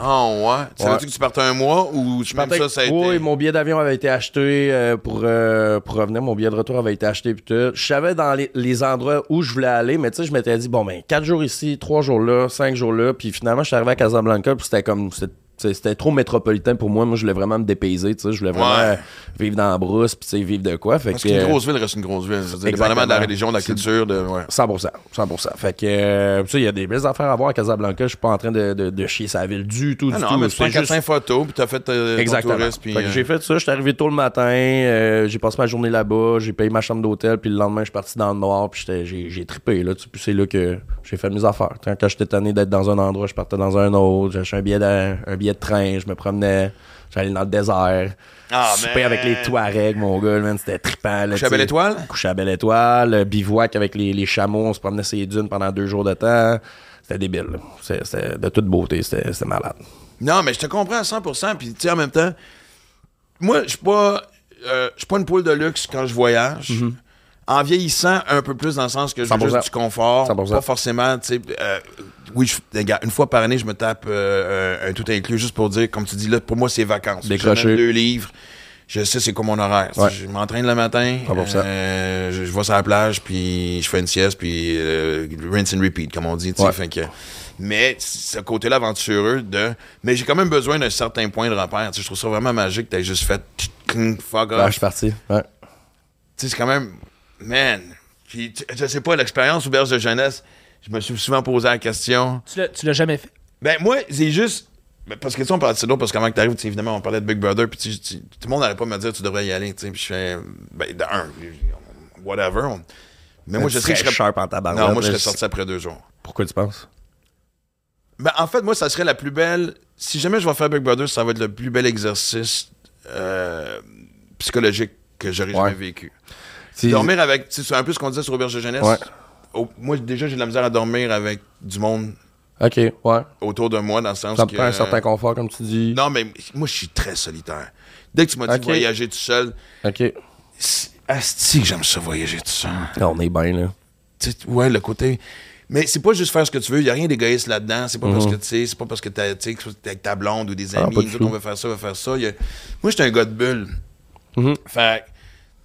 Oh, ouais? Tu Ouais. savais-tu que tu partais un mois ou tu même ça, ça a été. Oui, mon billet d'avion avait été acheté euh, pour, euh, pour revenir. Mon billet de retour avait été acheté puis tout. Je savais dans les, les endroits où je voulais aller, mais tu sais, je m'étais dit, bon, ben, quatre jours ici, trois jours là, cinq jours là. Puis finalement, je suis arrivé à Casablanca, puis c'était comme. c'était- c'était trop métropolitain pour moi. Moi, je voulais vraiment me dépayser. Je voulais vraiment Ouais. vivre dans la brousse, puis tu sais, vivre de quoi. Fait Parce qu'une grosse ville reste une grosse ville. Je dire. Dépendamment de la religion, de la culture, de. Ouais. 100%, 100%. Fait que, euh, tu sais, il y a des belles affaires à voir à Casablanca. Je suis pas en train de, de, de chier sa ville du tout, Ah du non, tout. mais tu prends juste- 4-5 photos, puis t'as fait euh, ton Exactement. Fait que euh, j'ai fait ça, j'étais arrivé tôt le matin, euh, j'ai passé ma journée là-bas, j'ai payé ma chambre d'hôtel, puis le lendemain, je suis parti dans le noir, puis j'ai, j'ai trippé, là, tu sais, puis c'est là que j'ai fait mes affaires. Quand, j'étais tanné d'être dans un endroit, je partais dans un autre, j'ai acheté un billet, un billet de train, je me promenais, j'allais dans le désert, Ah, souper man. avec les Touaregs, mon gars, man, c'était trippant. là, Coucher à tu sais. Belle-Étoile? Coucher à Belle-Étoile, euh, bivouac avec les, les chameaux, on se promenait sur les dunes pendant deux jours de temps. C'était débile. C'était, de toute beauté, c'était, c'était malade. Non, mais je te comprends à 100%. Puis, tu sais, en même temps, moi, je suis pas, euh, je suis pas une poule de luxe quand je voyage. En vieillissant un peu plus dans le sens que je veux 100%. juste du confort. 100%. Pas forcément, tu sais. euh, oui, je- regarde, une fois par année, je me tape euh, un, un tout inclus juste pour dire, comme tu dis là, pour moi, c'est vacances. Décrocher. Deux livres. Je sais c'est quoi mon horaire. Ouais. Je m'entraîne le matin, 100%. euh, je, je vais sur la plage, puis je fais une sieste, puis rinse and repeat, comme on dit. tu sais. Ouais. Fait que- mais ce côté-là aventureux de. Mais j'ai quand même besoin d'un certain point de repère. Tu je trouve ça vraiment magique que t'aies juste fait fuck je off. suis parti. Ouais. Tu c'est quand même. Man. Puis, tu- je sais pas, l'expérience auberge de jeunesse, je me suis souvent posé la question. Tu l'as- tu l'as jamais fait? Ben, moi, c'est juste. ben, parce que, tu sais, on parlait de ça d'autres, parce qu'avant que t'arrives, tu sais, évidemment, on parlait de Big Brother, puis tout le monde n'allait pas me dire, tu devrais y aller, tu sais, puis je fais. Ben, de un, whatever. on- Mais moi, je que je serais. sharp en tabarouette. Non, moi, je serais sorti après deux jours. Pourquoi tu penses? Ben, en fait, moi, ça serait la plus belle. Si jamais je vais faire Big Brother, ça va être le plus bel exercice euh, psychologique que j'aurais Ouais. jamais vécu. Dormir avec. C'est un peu ce qu'on disait sur Auberge de jeunesse. Ouais. Moi, déjà, j'ai de la misère à dormir avec du monde Ok, ouais. autour de moi, dans le sens Ça me que. un certain confort, comme tu dis. Non, mais moi, je suis très solitaire. Dès que tu m'as dit voyager tout seul, Ok. asti que j'aime ça voyager tout seul. Là, on est bien, là. Tu sais, ouais, le côté. Mais c'est pas juste faire ce que tu veux. Il n'y a rien d'égoïste là-dedans. C'est pas parce que tu sais, c'est pas parce que t'as- tu sais, que t'es avec ta blonde ou des Mhm. Ah, amis. on veut faire ça, on veut faire ça. A- Moi, j'étais un gars de bulle. Mhm. Fait que, tu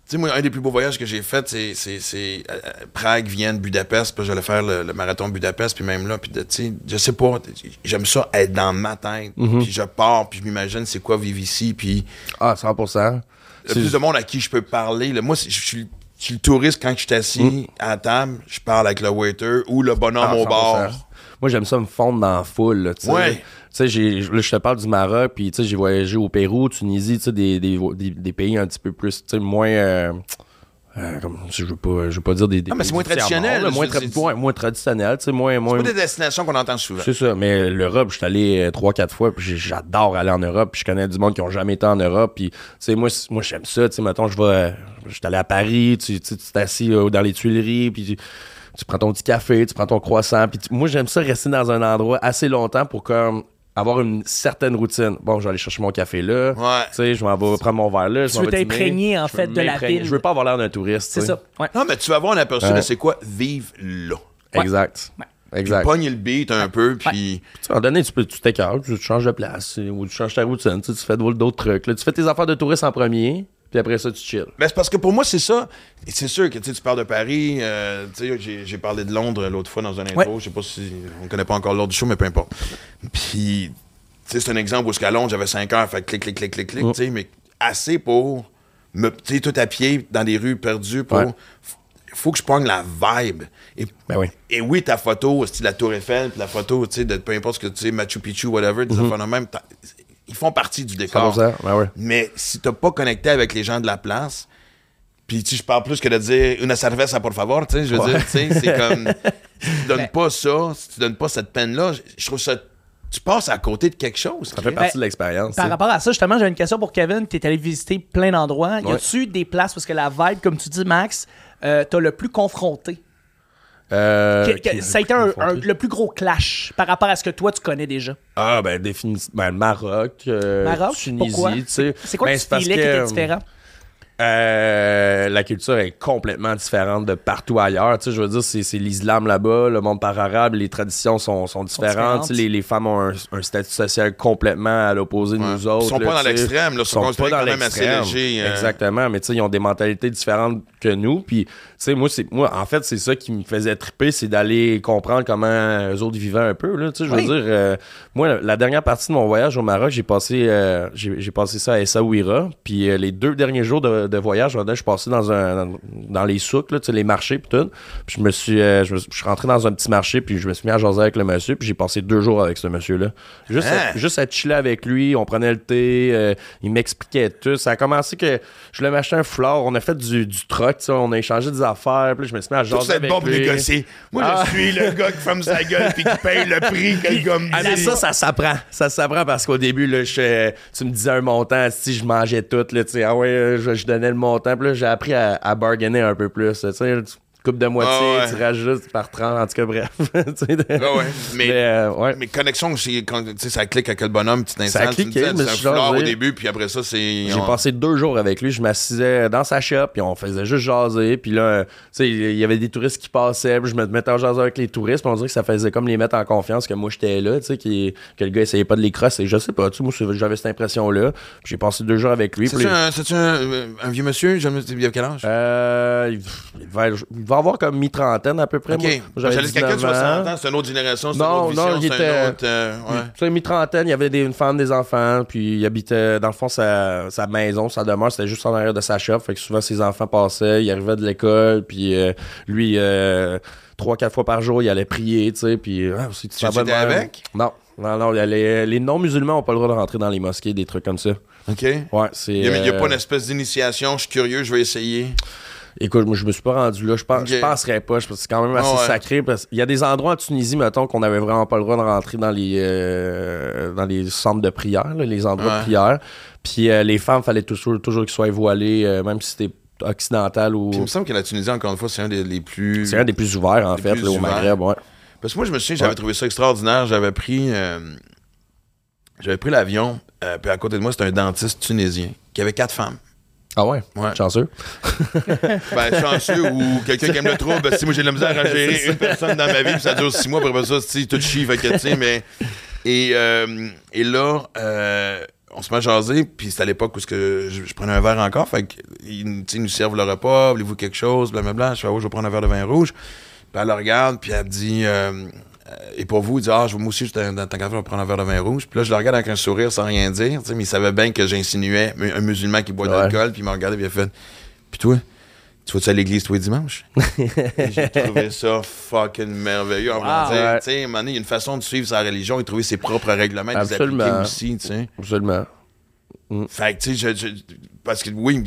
sais, moi, un des plus beaux voyages que j'ai fait, c'est, euh, Prague, Vienne, Budapest. Puis j'allais faire le, le marathon Budapest, puis même là. Puis, tu sais, je sais pas. J'aime ça être dans ma tête. Mhm. Puis je pars, puis je m'imagine c'est quoi vivre ici. Puis Ah, 100%. il y a plus de monde à qui je peux parler. là. Moi, je suis je suis le touriste quand je suis assis à la table, je parle avec le waiter ou le bonhomme Ah, au 100%. bar. Moi, j'aime ça me fondre dans la foule, là. Ouais. J'ai- je te parle du Maroc, puis tu sais, j'ai voyagé au Pérou, Tunisie, tu sais, des, des, des, des pays un petit peu plus, tu sais, moins... euh, euh, comme, je veux pas, je veux pas dire des, des Ah, mais c'est moins traditionnel, là, moins, tra- moins, moins traditionnel, tu sais, moins... moins C'est pas des destinations qu'on entend souvent. C'est ça, mais l'Europe, je suis allé euh, trois, quatre fois, puis j'adore aller en Europe, puis je connais du monde qui ont jamais été en Europe, puis tu sais, moi, moi j'aime ça, tu sais, mettons, je vais, je suis allé à Paris, tu tu t'assis euh, dans les Tuileries, puis tu, prends ton petit café, tu prends ton croissant, puis tu- moi, j'aime ça rester dans un endroit assez longtemps pour comme avoir une certaine routine. Bon, je vais aller chercher mon café là, Ouais. tu sais, je m'en vais prendre mon verre là, je veux t'imprégner, en fait, de la ville. Je veux pas avoir l'air d'un touriste, C'est ça. Ouais. Non, mais tu vas avoir un aperçu Ouais. de c'est quoi vivre là. Exact. Ouais. Exact. Pogne le beat un peu, puis... Tu sais, à un moment donné, tu peux, tu t'écartes, tu, changes de place, ou tu changes ta routine, tu fais d'autres trucs. là. Tu fais tes affaires de touriste en premier, puis après ça, tu chill. Ben, c'est parce que pour moi, c'est ça. C'est sûr que tu parles de Paris. euh, j'ai, parlé de Londres l'autre fois dans un intro. Ouais. Je sais pas si. On connaît pas encore l'ordre du show, mais peu importe. Puis, c'est un exemple où, à Londres, j'avais 5 heures, fait clic, clic, clic, clic, clic, mais assez pour me. Tu sais, tout à pied dans des rues perdues pour. Ouais. Faut que je prenne la vibe. Et, Ben oui. et oui, ta photo, la Tour Eiffel, la photo, tu sais, de peu importe ce que tu sais, Machu Picchu, whatever, des affaires de même, t'as- ils font partie du décor. 100%, ben ouais. Mais si t'as pas connecté avec les gens de la place, puis tu je parle plus que de dire une cerveza por favor, tu sais, je veux dire, tu sais, c'est comme si tu donnes pas ça, si tu donnes pas cette peine-là, je- je trouve ça tu passes à côté de quelque chose. Ça fait partie de l'expérience. Par rapport à ça, justement, j'ai une question pour Kevin. Tu es allé visiter plein d'endroits. Y Ouais. a-tu des places parce que la vibe, comme tu dis, Max, euh, t'as le plus confronté? Euh, Que- que- qui- ça a été un- confronté. un- le plus gros clash par rapport à ce que toi, tu connais déjà. Ah, ben, définitivement. Ben, le Maroc, euh, Maroc? Tunisie, tu sais. C'est quoi Ben, tu parce qui était différent? Euh, la culture est complètement différente de partout ailleurs. Tu sais, je veux dire, c'est, c'est l'islam là-bas, le monde par arabe, les traditions sont, sont différentes. différentes. Tu sais, les, les femmes ont un, un statut social complètement à l'opposé de nous autres. Ils sont là, pas dans l'extrême, là. Ils sont quand même assez l'extrême. légers, euh. Exactement, mais tu sais, ils ont des mentalités différentes que nous. Puis, tu sais, moi, c'est, moi, en fait, c'est ça qui me faisait triper, c'est d'aller comprendre comment eux autres vivaient un peu. Là, tu sais, je veux Oui. dire, euh, moi, la dernière partie de mon voyage au Maroc, j'ai passé, euh, j'ai, j'ai passé ça à Essaouira. Puis euh, les deux derniers jours de, de voyage, je suis passé dans un dans les souks, là, tu sais, les marchés puis tout. Puis je me suis, je, me suis- je suis rentré dans un petit marché puis je me suis mis à jaser avec le monsieur puis j'ai passé deux jours avec ce monsieur-là. Juste, Hein? à, juste à chiller avec lui, on prenait le thé, il m'expliquait tout. Ça a commencé que je voulais m'acheter un foulard, on a fait du, du troc, tu sais, on a échangé des affaires, puis là, je me suis mis à jaser avec bon pour négocier. Moi, Ah. je suis le gars qui ferme sa gueule puis qui paye le prix que le gars me Ah, mais dit. ça, ça s'apprend. Ça s'apprend parce qu'au début, là, je- tu me disais un montant, si je mangeais tout, là, tu sais, ah ouais, je, je donnais le montant, puis là, j'ai appris à, à bargainer un peu plus. Tu sais, tu coupes de moitié, Ah ouais. tu rajoutes par 30, en tout cas, bref. Ah ouais. Mais, Mais, euh, ouais. mais connexion, quand tu sais, ça clique avec le bonhomme, tu Ça a t'installes, tu me disais, c'est un au début, puis après ça, c'est. J'ai on- passé deux jours avec lui. Je m'assisais dans sa shop, puis on faisait juste jaser. Puis là, tu sais, il y avait des touristes qui passaient. Puis je me mettais en jaser avec les touristes. Puis on dirait que ça faisait comme les mettre en confiance que moi, j'étais là, tu sais, que le gars essayait pas de les crosser. Je sais pas, tu sais, moi, j'avais cette impression-là. Puis J'ai passé deux jours avec lui. C'est-tu un, c'est-tu un, un vieux monsieur? Il a quel âge? euh, il, il va, il va avoir comme mi-trentaine à peu près. ok. J'allais quelqu'un de 19 ans. 60 ans, c'est une autre génération, c'est une Non, autre vision, non, il était- autre. euh, ouais. Mi-trentaine, il y avait des, une femme, des enfants, puis il habitait, dans le fond, sa, sa maison, sa demeure, c'était juste en arrière de sa shop. Fait que souvent, ses enfants passaient, il arrivait de l'école, puis euh, lui, euh, trois, quatre fois par jour, il allait prier, tu sais, puis... Ah, si tu étais avec? Non, non, non, les, les non-musulmans ont pas le droit de rentrer dans les mosquées, des trucs comme ça. OK. Ouais, c'est... Il n'y a, a euh, pas une espèce d'initiation, je suis curieux, je vais essayer. Écoute, moi, je me suis pas rendu là. Je pense, je penserais pas. Je pense que c'est quand même assez Ah ouais. sacré. Parce qu'il y a des endroits en Tunisie, mettons, qu'on avait vraiment pas le droit de rentrer dans les, euh, dans les centres de prière, là, les endroits Ouais. de prière. Puis euh, les femmes, fallait toujours, toujours qu'ils soient voilées, euh, même si c'était occidental ou. Puis il me semble que la Tunisie, encore une fois, c'est un des les plus. C'est un des plus ouverts, en fait, là, au. Maghreb. Ouais. Parce que moi, je me souviens, j'avais trouvé ça extraordinaire. J'avais pris. J'avais pris l'avion, puis à côté de moi, c'était un dentiste tunisien qui avait quatre femmes. Ah ouais? Ouais. Chanceux. Ben, chanceux ou quelqu'un qui aime le trouble. Si moi j'ai de la misère à gérer une personne dans ma vie, puis ça dure six mois, après ça, si tout chie, fait que tu sais, mais. Et, euh, et là, euh, on se met à jaser, puis c'est à l'époque où que je, je prenais un verre encore, fait qu'ils nous servent le repas, voulez-vous quelque chose, blablabla. Je fais, ouais, je vais prendre un verre de vin rouge. Puis elle le regarde, puis elle dit, euh, et pour vous, il dit, ah, je- moi aussi, j'étais dans qu'à faire, je vais prendre un verre de vin rouge. Puis là, je le regarde avec un sourire sans rien dire, tu sais, mais il savait bien que j'insinuais un musulman qui boit de l'alcool, puis il m'a regardé, puis il a fait, puis toi, tu vas-tu à l'église tous les dimanches? Et J'ai trouvé ça fucking merveilleux. En Wow. dire, Ouais. tu sais, à un moment donné, il y a une façon de suivre sa religion et trouver ses propres règlements et les Absolument. appliquer aussi. Absolument. Fait que, tu sais, je- je- parce que oui,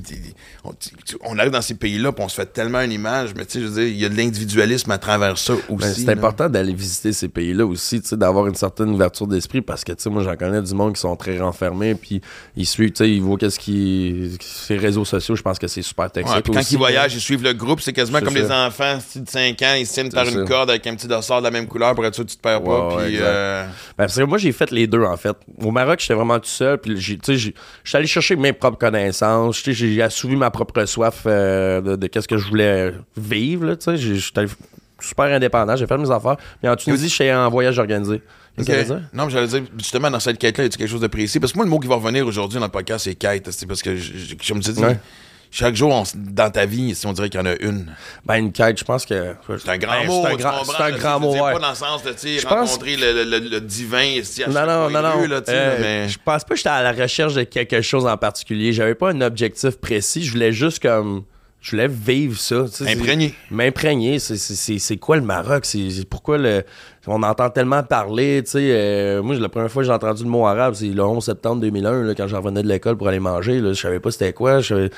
on, on arrive dans ces pays-là, puis on se fait tellement une image, mais tu sais, je veux dire, il y a de l'individualisme à travers ça aussi. Ben, c'est là. important d'aller visiter ces pays-là aussi, tu sais, d'avoir une certaine ouverture d'esprit parce que, tu sais, moi, j'en connais du monde qui sont très renfermés, puis ils suivent, tu sais, ils voient qu'est-ce qui. Ces réseaux sociaux, je pense que c'est super toxique. Ouais, quand aussi, ils voyagent, ils suivent le groupe, c'est quasiment C'est comme les enfants de 5 ans, ils se tiennent par C'est une ça. corde avec un petit dossard de la même couleur pour être sûr que tu te perds pas. Ouais, puis, euh, Ben, parce que moi, j'ai fait les deux, en fait. Au Maroc, j'étais vraiment tout seul. Puis, tu sais, j'ai- je suis allé chercher mes propres connaissances. J'ai assouvi ma propre soif euh, de, de qu'est-ce que je voulais vivre. J'étais super indépendant. J'ai fait mes affaires. Mais en Tunisie, j'étais en voyage organisé. Qu'est-ce que? Non, mais j'allais dire, justement, dans cette quête-là, y a quelque chose de précis? Parce que moi, le mot qui va revenir aujourd'hui dans le podcast, c'est quête. C'est parce que, je, je, je me suis dit, Ouais. Chaque jour, on dans ta vie, si on dirait qu'il y en a une. Ben, une quête, je pense que. C'est un grand Ben, mot. C'est un grand, c'est un grand mot, ouais. Pas dans le sens de, pense- rencontrer le, le, le- le divin Non, non, non, là, Euh, mais... Je pense pas que j'étais à la recherche de quelque chose en particulier. J'avais pas un objectif précis. Je voulais juste comme. Je voulais vivre ça. Imprégné. M'imprégner. C'est- c'est- C'est c'est quoi le Maroc? C'est pourquoi le. On entend tellement parler, tu sais. euh, moi, la première fois que j'ai entendu le mot arabe, c'est le 11 septembre 2001, là, quand j'en revenais de l'école pour aller manger. Là, je savais pas c'était quoi. je Tu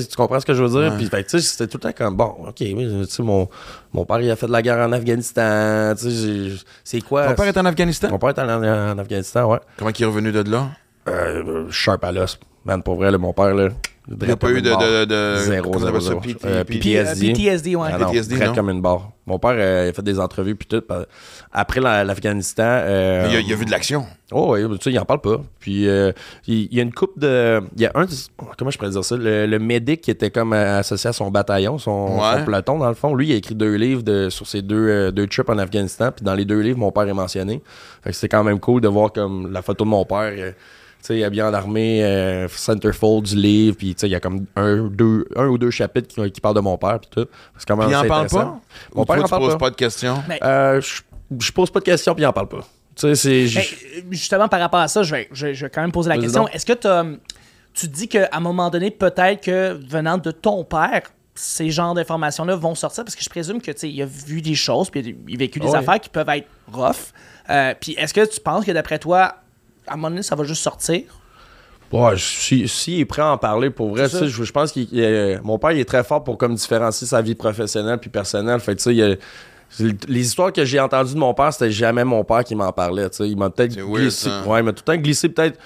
sais, tu comprends ce que je veux dire? Puis, fait tu sais, c'était tout le temps comme, bon, OK, mais, tu sais, mon, mon père, il a fait de la guerre en Afghanistan. Tu sais, c'est quoi? Ton père est en Afghanistan? Mon père est en, en Afghanistan, ouais. Comment il est revenu de là? Euh, sharp à l'os. Man, pour vrai, là, mon père, là, Il n'y a pas eu de. de, de Zéro, zéro, ça, zéro. PT, Euh, euh, PTSD. PTSD, ouais. Ah non, PTSD, traite non? comme une barre. Mon père, euh, il a fait des entrevues puis tout. pa- Après la- l'Afghanistan. euh, Il, a, il a vu de l'action. Oh oui, tu sais, il en parle pas. Puis euh, il il y a une coupe de. Il y a un. Comment je pourrais dire ça? Le, le médic qui était comme euh, associé à son bataillon, son, Ouais. son peloton, dans le fond. Lui, il a écrit deux livres de, sur ses deux, euh, deux trips en Afghanistan. Puis dans les deux livres, mon père est mentionné. Fait que c'était quand même cool de voir comme la photo de mon père. Tu sais, habillé en armée, euh, centerfold du livre, puis tu sais, il y a comme un, deux, un ou deux chapitres qui, qui parlent de mon père, puis tout. C'est quand même Puis il en parle pas? Mon Ou père toi, en tu parle poses pas. pas de questions? Mais- Euh, je, pose pas de questions, puis il en parle pas. Tu sais, c'est. Ben, justement, par rapport à ça, je vais, je, je vais quand même poser la question. Est-ce que t'as, tu te dis qu'à un moment donné, peut-être que venant de ton père, ces genres d'informations-là vont sortir? Parce que je présume que il a vu des choses, puis il a vécu des Ouais. affaires qui peuvent être rough. Euh, puis est-ce que tu penses que d'après toi, à un moment donné, ça va juste sortir? Ouais, si, si il est prêt à en parler, pour vrai, C'est tu sais, je, je pense est- mon père il est très fort pour comme différencier sa vie professionnelle puis personnelle. Fait que, tu sais, les histoires que j'ai entendues de mon père, c'était jamais mon père qui m'en parlait. tu sais. Il m'a peut-être weird, glissé. Ouais, il m'a tout le temps glissé peut-être.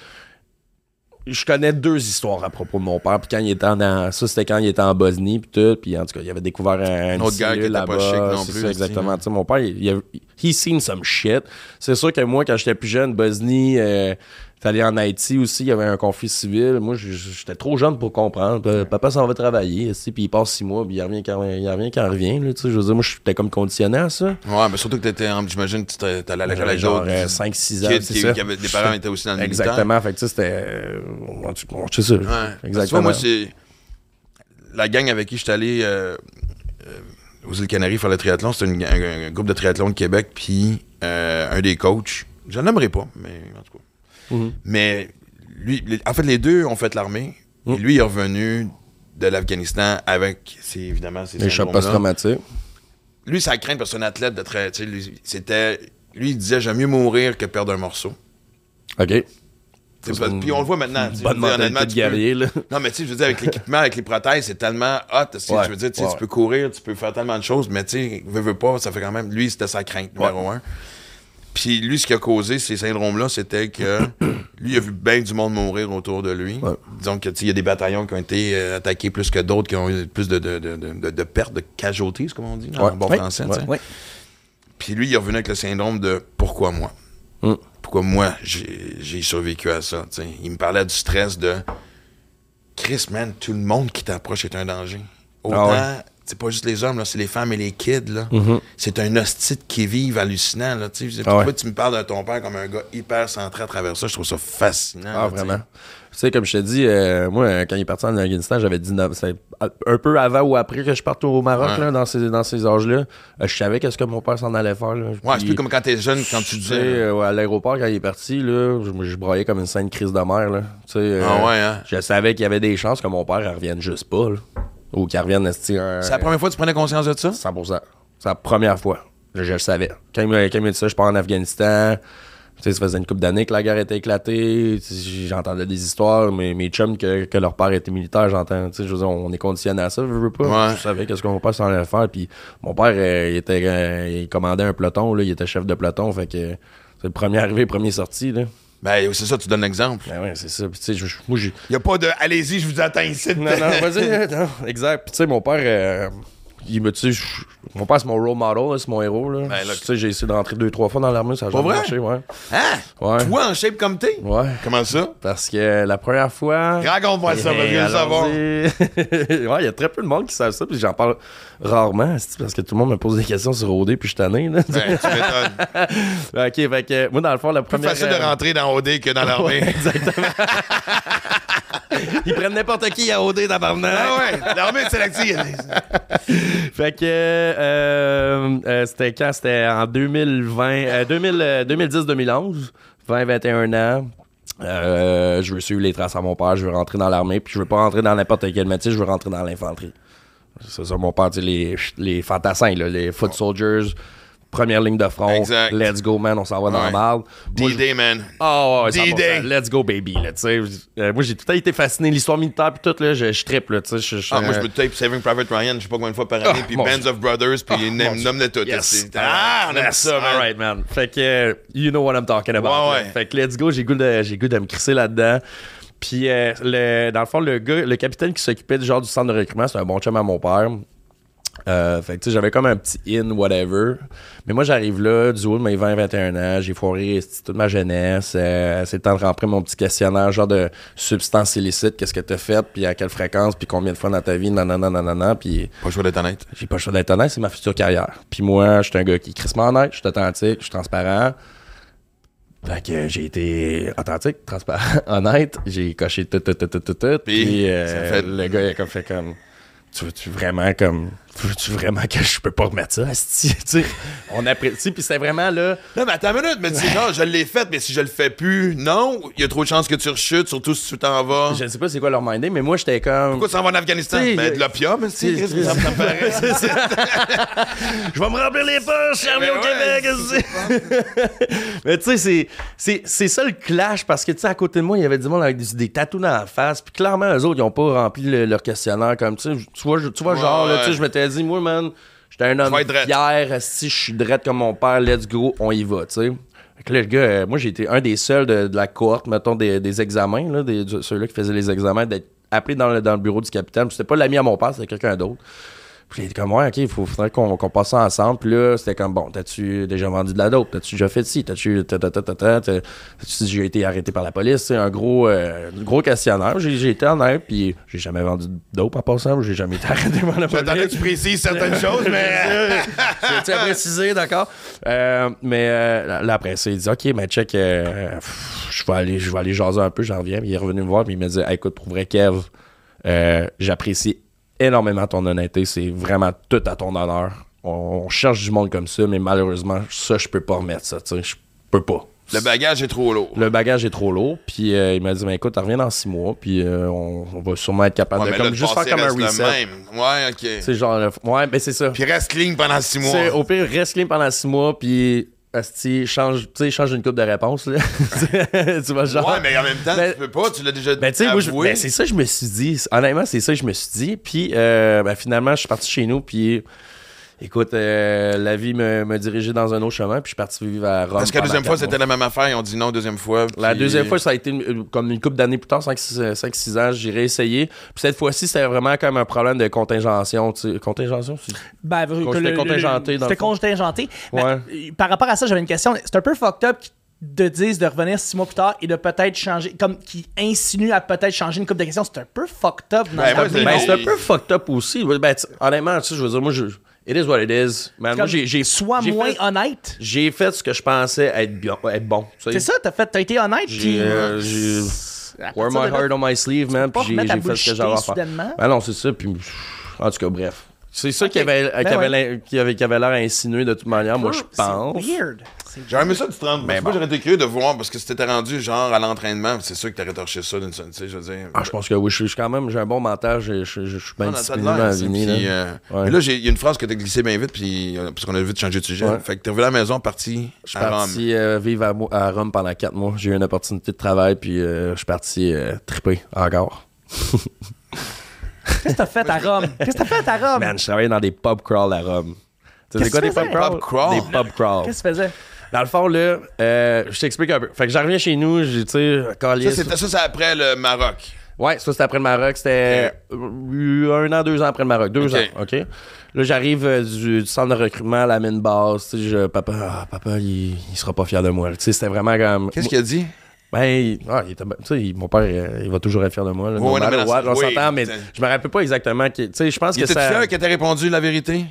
Je connais deux histoires à propos de mon père. Puis quand il était en, dans- ça, c'était quand il était en Bosnie puis tout. Puis en tout cas, il avait découvert un, Un autre gars qui était pas chic non plus, ça, exactement. Tu sais, mon père, il, il a, he seen some shit. C'est sûr que moi, quand j'étais plus jeune, Bosnie, euh, t'es allé en Haïti aussi, il y avait un conflit civil. Moi, j'étais trop jeune pour comprendre. Euh, Papa s'en va travailler, puis il passe six mois, puis il revient quand il revient. Quand il revient là, je veux dire, moi, j'étais comme conditionné à ça. Ouais, mais surtout que t'étais, en- j'imagine, que tu t'allais à l'école avec Genre d'autres. 5-6 ans, kids c'est qui- ça. des parents étaient aussi dans le. Exactement, fait que tu sais, c'était... euh, c'est ça. Exactement. moi, c'est. La gang avec qui j'étais allé euh, euh, aux îles Canaries faire le triathlon, c'était un, groupe de triathlon de Québec, puis euh, un des coachs, je n'aimerais pas, mais en tout cas. Mhm. Mais lui, en fait, les deux ont fait l'armée, Mhm. et lui il est revenu de l'Afghanistan avec, c'est évidemment, ses Les post-traumatiques. Lui, ça craint parce que c'est un athlète de très. C'était. Lui, il disait J'aime mieux mourir que perdre un morceau. OK. Pas- Puis on le voit maintenant. Bonne honnêtement, de peux- guerrier, là. Non, mais tu sais, je veux dire, avec l'équipement, avec les prothèses, c'est tellement hot. Ouais, Je veux dire, ouais. tu peux courir, tu peux faire tellement de choses, mais tu sais, veux, veux pas, ça fait quand même. Lui, c'était sa crainte, numéro un. Puis lui, ce qui a causé ces syndromes-là, c'était que lui, il a vu bien du monde mourir autour de lui. Ouais. Disons que, tu sais, il y a des bataillons qui ont été euh, attaqués plus que d'autres, qui ont eu plus de, de, de, de, de- pertes, de casualties, comme on dit, en Ouais. bon Oui. français. Oui. Puis lui, il est revenu avec le syndrome de pourquoi moi? Mm. Pourquoi moi j'ai survécu à ça. Il me parlait du stress de Chris, man, tout le monde qui t'approche est un danger. Autant, Ah c'est pas juste les hommes, là, c'est les femmes et les kids. là. Mhm. C'est un hostile qui vive hallucinant. Là, tu sais. Ah Pourquoi ouais. tu me parles de ton père comme un gars hyper centré à travers ça? Je trouve ça fascinant. Ah, là, vraiment. Tu sais, comme je te dis, euh, moi, quand il est parti en Afghanistan, j'avais 19. C'est un peu avant ou après que je parte au Maroc, Ouais. là, dans ces, dans ces âges-là. Euh, je savais qu'est-ce que mon père s'en allait faire. Là. Ouais, c'est plus comme quand t'es jeune, quand tu tu disais. euh, à l'aéroport, quand il est parti, là, je, je broyais comme une sainte crise de mer. Là. Tu sais, euh, Ah ouais, hein? Je savais qu'il y avait des chances que mon père ne revienne juste pas. là. Ou qu'il revienne esti, un- C'est la première fois que tu prenais conscience de ça? 100%. C'est la première fois. Je, je le savais. Quand il m'a dit ça, je pars en Afghanistan. Tu sais, ça faisait une couple d'années que la guerre était éclatée. J'entendais des histoires. Mes, mes chums, que, que leur père était militaire, j'entends. Tu sais, je veux dire, on est conditionné à ça, je veux pas. Ouais. Je savais qu'est-ce que mon père s'en allait faire. Puis mon père, euh, il, était, euh, il commandait un peloton. Là, il était chef de peloton. Fait que c'est le premier arrivé, premier sorti. Là. Ben, c'est ça, tu donnes l'exemple. Ben ouais, c'est ça. Puis, tu sais, je- moi, j'ai. Il a pas de allez-y, je vous attends ici. Non, non, vas-y. non, exact. Puis, tu sais, mon père, euh, il me, tu sais, je- mon père, c'est mon role model, c'est mon héros, là. Ben, là- tu sais, j'ai essayé de rentrer deux, trois fois dans l'armée, ça a jamais marché, ouais. Hein? Ouais. Toi en shape comme t'es? Ouais. Comment ça? Parce que la première fois. Raconte-moi ça, Eh, je veux le savoir. ouais, il y a très peu de monde qui savent ça, puis j'en parle rarement, c'est parce que tout le monde me pose des questions sur OD, puis je suis tanné, là. Ben, tu m'étonnes. ok, fait que, moi, dans le fond, la Plus première. facile de rentrer dans OD que dans l'armée. Ouais, exactement. Ils prennent n'importe qui à OD, tabarnak. Ah ouais, l'armée sélective. Fait que euh, euh, c'était quand? C'était en 2020, euh, 2000, euh, 2010-2011, 20-21 ans. Euh, je veux suivre les traces à mon père, je veux rentrer dans l'armée, puis je veux pas rentrer dans n'importe quel métier, je veux rentrer dans l'infanterie. C'est ça, mon père, les, les fantassins, là, les foot soldiers, première ligne de front, Exact. let's go, man, on s'en va dans la marde. Moi, je- D-Day, man. ah ouais, D-Day. 100%. Let's go, baby. Là. Euh, moi, j'ai tout le temps été fasciné. L'histoire militaire, puis tout, là, je, je trippe. Là, je, je- Ah, moi, je euh, peux tape Saving Private Ryan, je sais pas combien de fois par année, Ah, puis Bands of Brothers, puis Ah, nomme- tout. Yes. C'est- Ah, on aime Yes. ça, man. All right, man. Fait que, euh, you know what I'm talking about. Ouais, là. ouais. Fait que, let's go, j'ai goût de, j'ai goût de me crisser là-dedans. Puis, euh, le, dans le fond, le gars, le capitaine qui s'occupait du genre du centre de recrutement, c'est un bon chum à mon père. Euh, fait que, tu sais, j'avais comme un petit in, whatever. Mais moi, j'arrive là, du haut de mes 20-21 ans, j'ai foiré toute ma jeunesse. Euh, c'est le temps de remplir mon petit questionnaire, genre de substances illicites, qu'est-ce que t'as fait, puis à quelle fréquence, puis combien de fois dans ta vie, nanana, nanana, puis Pas le choix d'être honnête. j'ai pas le choix d'être honnête, c'est ma future carrière. Puis moi, je suis un gars qui est crissement honnête, je suis authentique, je suis transparent. Fait que j'ai été authentique, transparent, honnête. J'ai coché tout, tout, tout, tout, tout, tout. Puis, Puis, euh, fait- le gars, il a comme fait comme... Tu veux-tu vraiment comme... Veux-tu vraiment que je peux pas remettre ça, asti? Tu sais, on apprécie. Puis c'était vraiment là... Non, mais attends une minute, mais tu sais, genre, je l'ai fait, mais si je le fais plus, non, il y a trop de chances que tu rechutes, surtout si tu t'en vas. Je ne sais pas c'est quoi leur mindé, mais moi, j'étais comme... Pourquoi tu s'en vas en Afghanistan? Ben, de l'opium, tu sais, T'sais, Chris, ça me ça me paraît. Je vais me remplir les poches, je arrivé Ben au Québec. Mais tu sais, c'est- c'est c'est ça le clash parce que tu sais, à côté de moi, il y avait du monde avec des, des tatous dans la face. Puis clairement, eux autres, ils ont pas rempli le- leur questionnaire comme tu sais. Tu vois, tu vois genre, là, tu sais, je m'étais dit, moi, man, j'étais un homme fier. Si je suis drette comme mon père, let's go, on y va, tu sais. Le gars, euh, moi, j'ai été un des seuls de, de la cohorte, mettons, des, des examens, là, des, ceux-là qui faisaient les examens, d'être appelé dans le, dans le bureau du capitaine. C'était pas l'ami à mon père, c'était quelqu'un d'autre. Puis il était comme, ouais, ok, il faudrait qu'on qu'on passe ça ensemble. Puis là, c'était comme, bon, t'as-tu déjà vendu de la dope? T'as-tu déjà fait ci? T'as-tu. ta, ta, ta, ta, ta, ta- T'as-tu déjà été arrêté par la police? C'est un gros, euh, gros questionnaire. J'ai j'ai été honnête, puis j'ai jamais vendu de dope en passant. J'ai jamais été arrêté par la police. J'attendais que tu précises certaines choses, mais. J'ai à préciser, d'accord. Euh, mais euh, là, après ça, il dit OK, mais check, euh, je vais aller, aller jaser un peu, j'en reviens. Puis il est revenu me voir, puis il me dit Hey, écoute, pour vrai, Kev, euh, j'apprécie énormément ton honnêteté. C'est vraiment tout à ton honneur. On, on cherche du monde comme ça, mais malheureusement, ça, je peux pas remettre ça. Je peux pas. Le bagage est trop lourd. Le bagage est trop lourd. Puis euh, il m'a dit ben, écoute, reviens dans six mois, puis euh, on, on va sûrement être capable Ouais, de comme, juste faire comme un reste le reset. même. Ouais, ok. C'est genre, euh, ouais, ben c'est ça. Puis reste clean pendant six mois. Au pire, reste clean pendant six mois, puis asti, change, change une coupe de réponse, là. tu vois, genre. Ouais, mais en même temps, Ben- tu peux pas, tu l'as déjà Ben, tu sais, moi, je- avoué. ben, c'est ça que je me suis dit. Honnêtement, c'est ça que je me suis dit. Puis, euh, ben, finalement, je suis parti chez nous, puis écoute, euh, la vie me, me dirigeait dans un autre chemin, puis je suis parti vivre à Rome. Parce que la deuxième fois, c'était la même affaire, ils ont dit non deuxième fois. La deuxième fois, ça a été une- comme une couple d'années plus tard, 5-6 ans, j'ai réessayé. Puis cette fois-ci, c'était vraiment comme un problème de contingention. tu sais. Contingention, c'est- Ben, le- contingenté, C'était contingenté. Ouais. par rapport à ça, j'avais une question. C'est un peu fucked up qu'ils te disent de revenir six mois plus tard et de peut-être changer, comme qui insinue à peut-être changer une coupe de questions. C'est un peu fucked up. Dans Ben, Ben, c'est un peu fucked up aussi. Ben, honnêtement, tu sais, je veux dire, moi, je, it is what it is. Man, moi, j'ai, j'ai, Sois j'ai moins fait, honnête. j'ai fait ce que je pensais être, bien, être bon. tu sais. C'est ça, t'as fait, t'as été honnête. J'ai, puis- euh, j'ai- Wear my heart on my sleeve, man. Puis j'ai, j'ai fait ce que j'avais à faire. Ben non, c'est ça. Puis, en tout cas, bref. C'est ça qui Ok. avait, Ben qui, avait ouais. l'air- qui, avait, qui avait l'air insinué de toute manière, moi, je C'est pense. weird. J'aurais aimé ça du 30. Ben moi, bon. j'aurais été curieux de voir parce que si t'étais rendu genre à l'entraînement, c'est sûr que t'aurais torché ça d'une seule, tu sais, je veux dire. Ah, je pense que oui, je suis quand même, j'ai un bon mental, je, suis bien Ah, discipliné dans la vie. puis, euh, Ouais. Mais là, j'ai- il y a une phrase que t'as glissée bien vite, puis, euh, parce qu'on a vite changé de sujet. Ouais. Fait que t'es revenu à la maison, parti Je suis à Rome. parti euh, vivre à, Rome pendant quatre mois. J'ai eu une opportunité de travail, puis euh, je suis parti euh, triper encore. Qu'est-ce que t'as fait à Rome? Qu'est-ce que t'as fait à Rome? Man, je travaillais dans des pub crawls à Rome. Tu sais, Qu'est-ce c'est quoi des pub crawls? Des pub crawls. Qu'est-ce que tu faisais? Dans le fond, là, euh, je t'explique un peu. Fait que je reviens chez nous, tu sais, Ça, c'était ça, c'est après le Maroc. Ouais, ça, c'était après le Maroc. C'était euh, un an, deux ans après le Maroc. Deux ans, OK? Là, j'arrive euh, du, du centre de recrutement à la mine basse. Tu sais, je- papa, ah, papa il, il sera pas fier de moi. Tu sais, c'était vraiment comme... Qu'est-ce qu'il a dit? Ben, il- ah, il était, tu sais, il- mon père, euh, il va toujours être fier de moi. Là, Ouais, no ouais, non, mais on oui, s'entend, mais je me rappelle pas exactement. Tu sais, je pense Il que était ça... fier que t'aies répondu la vérité?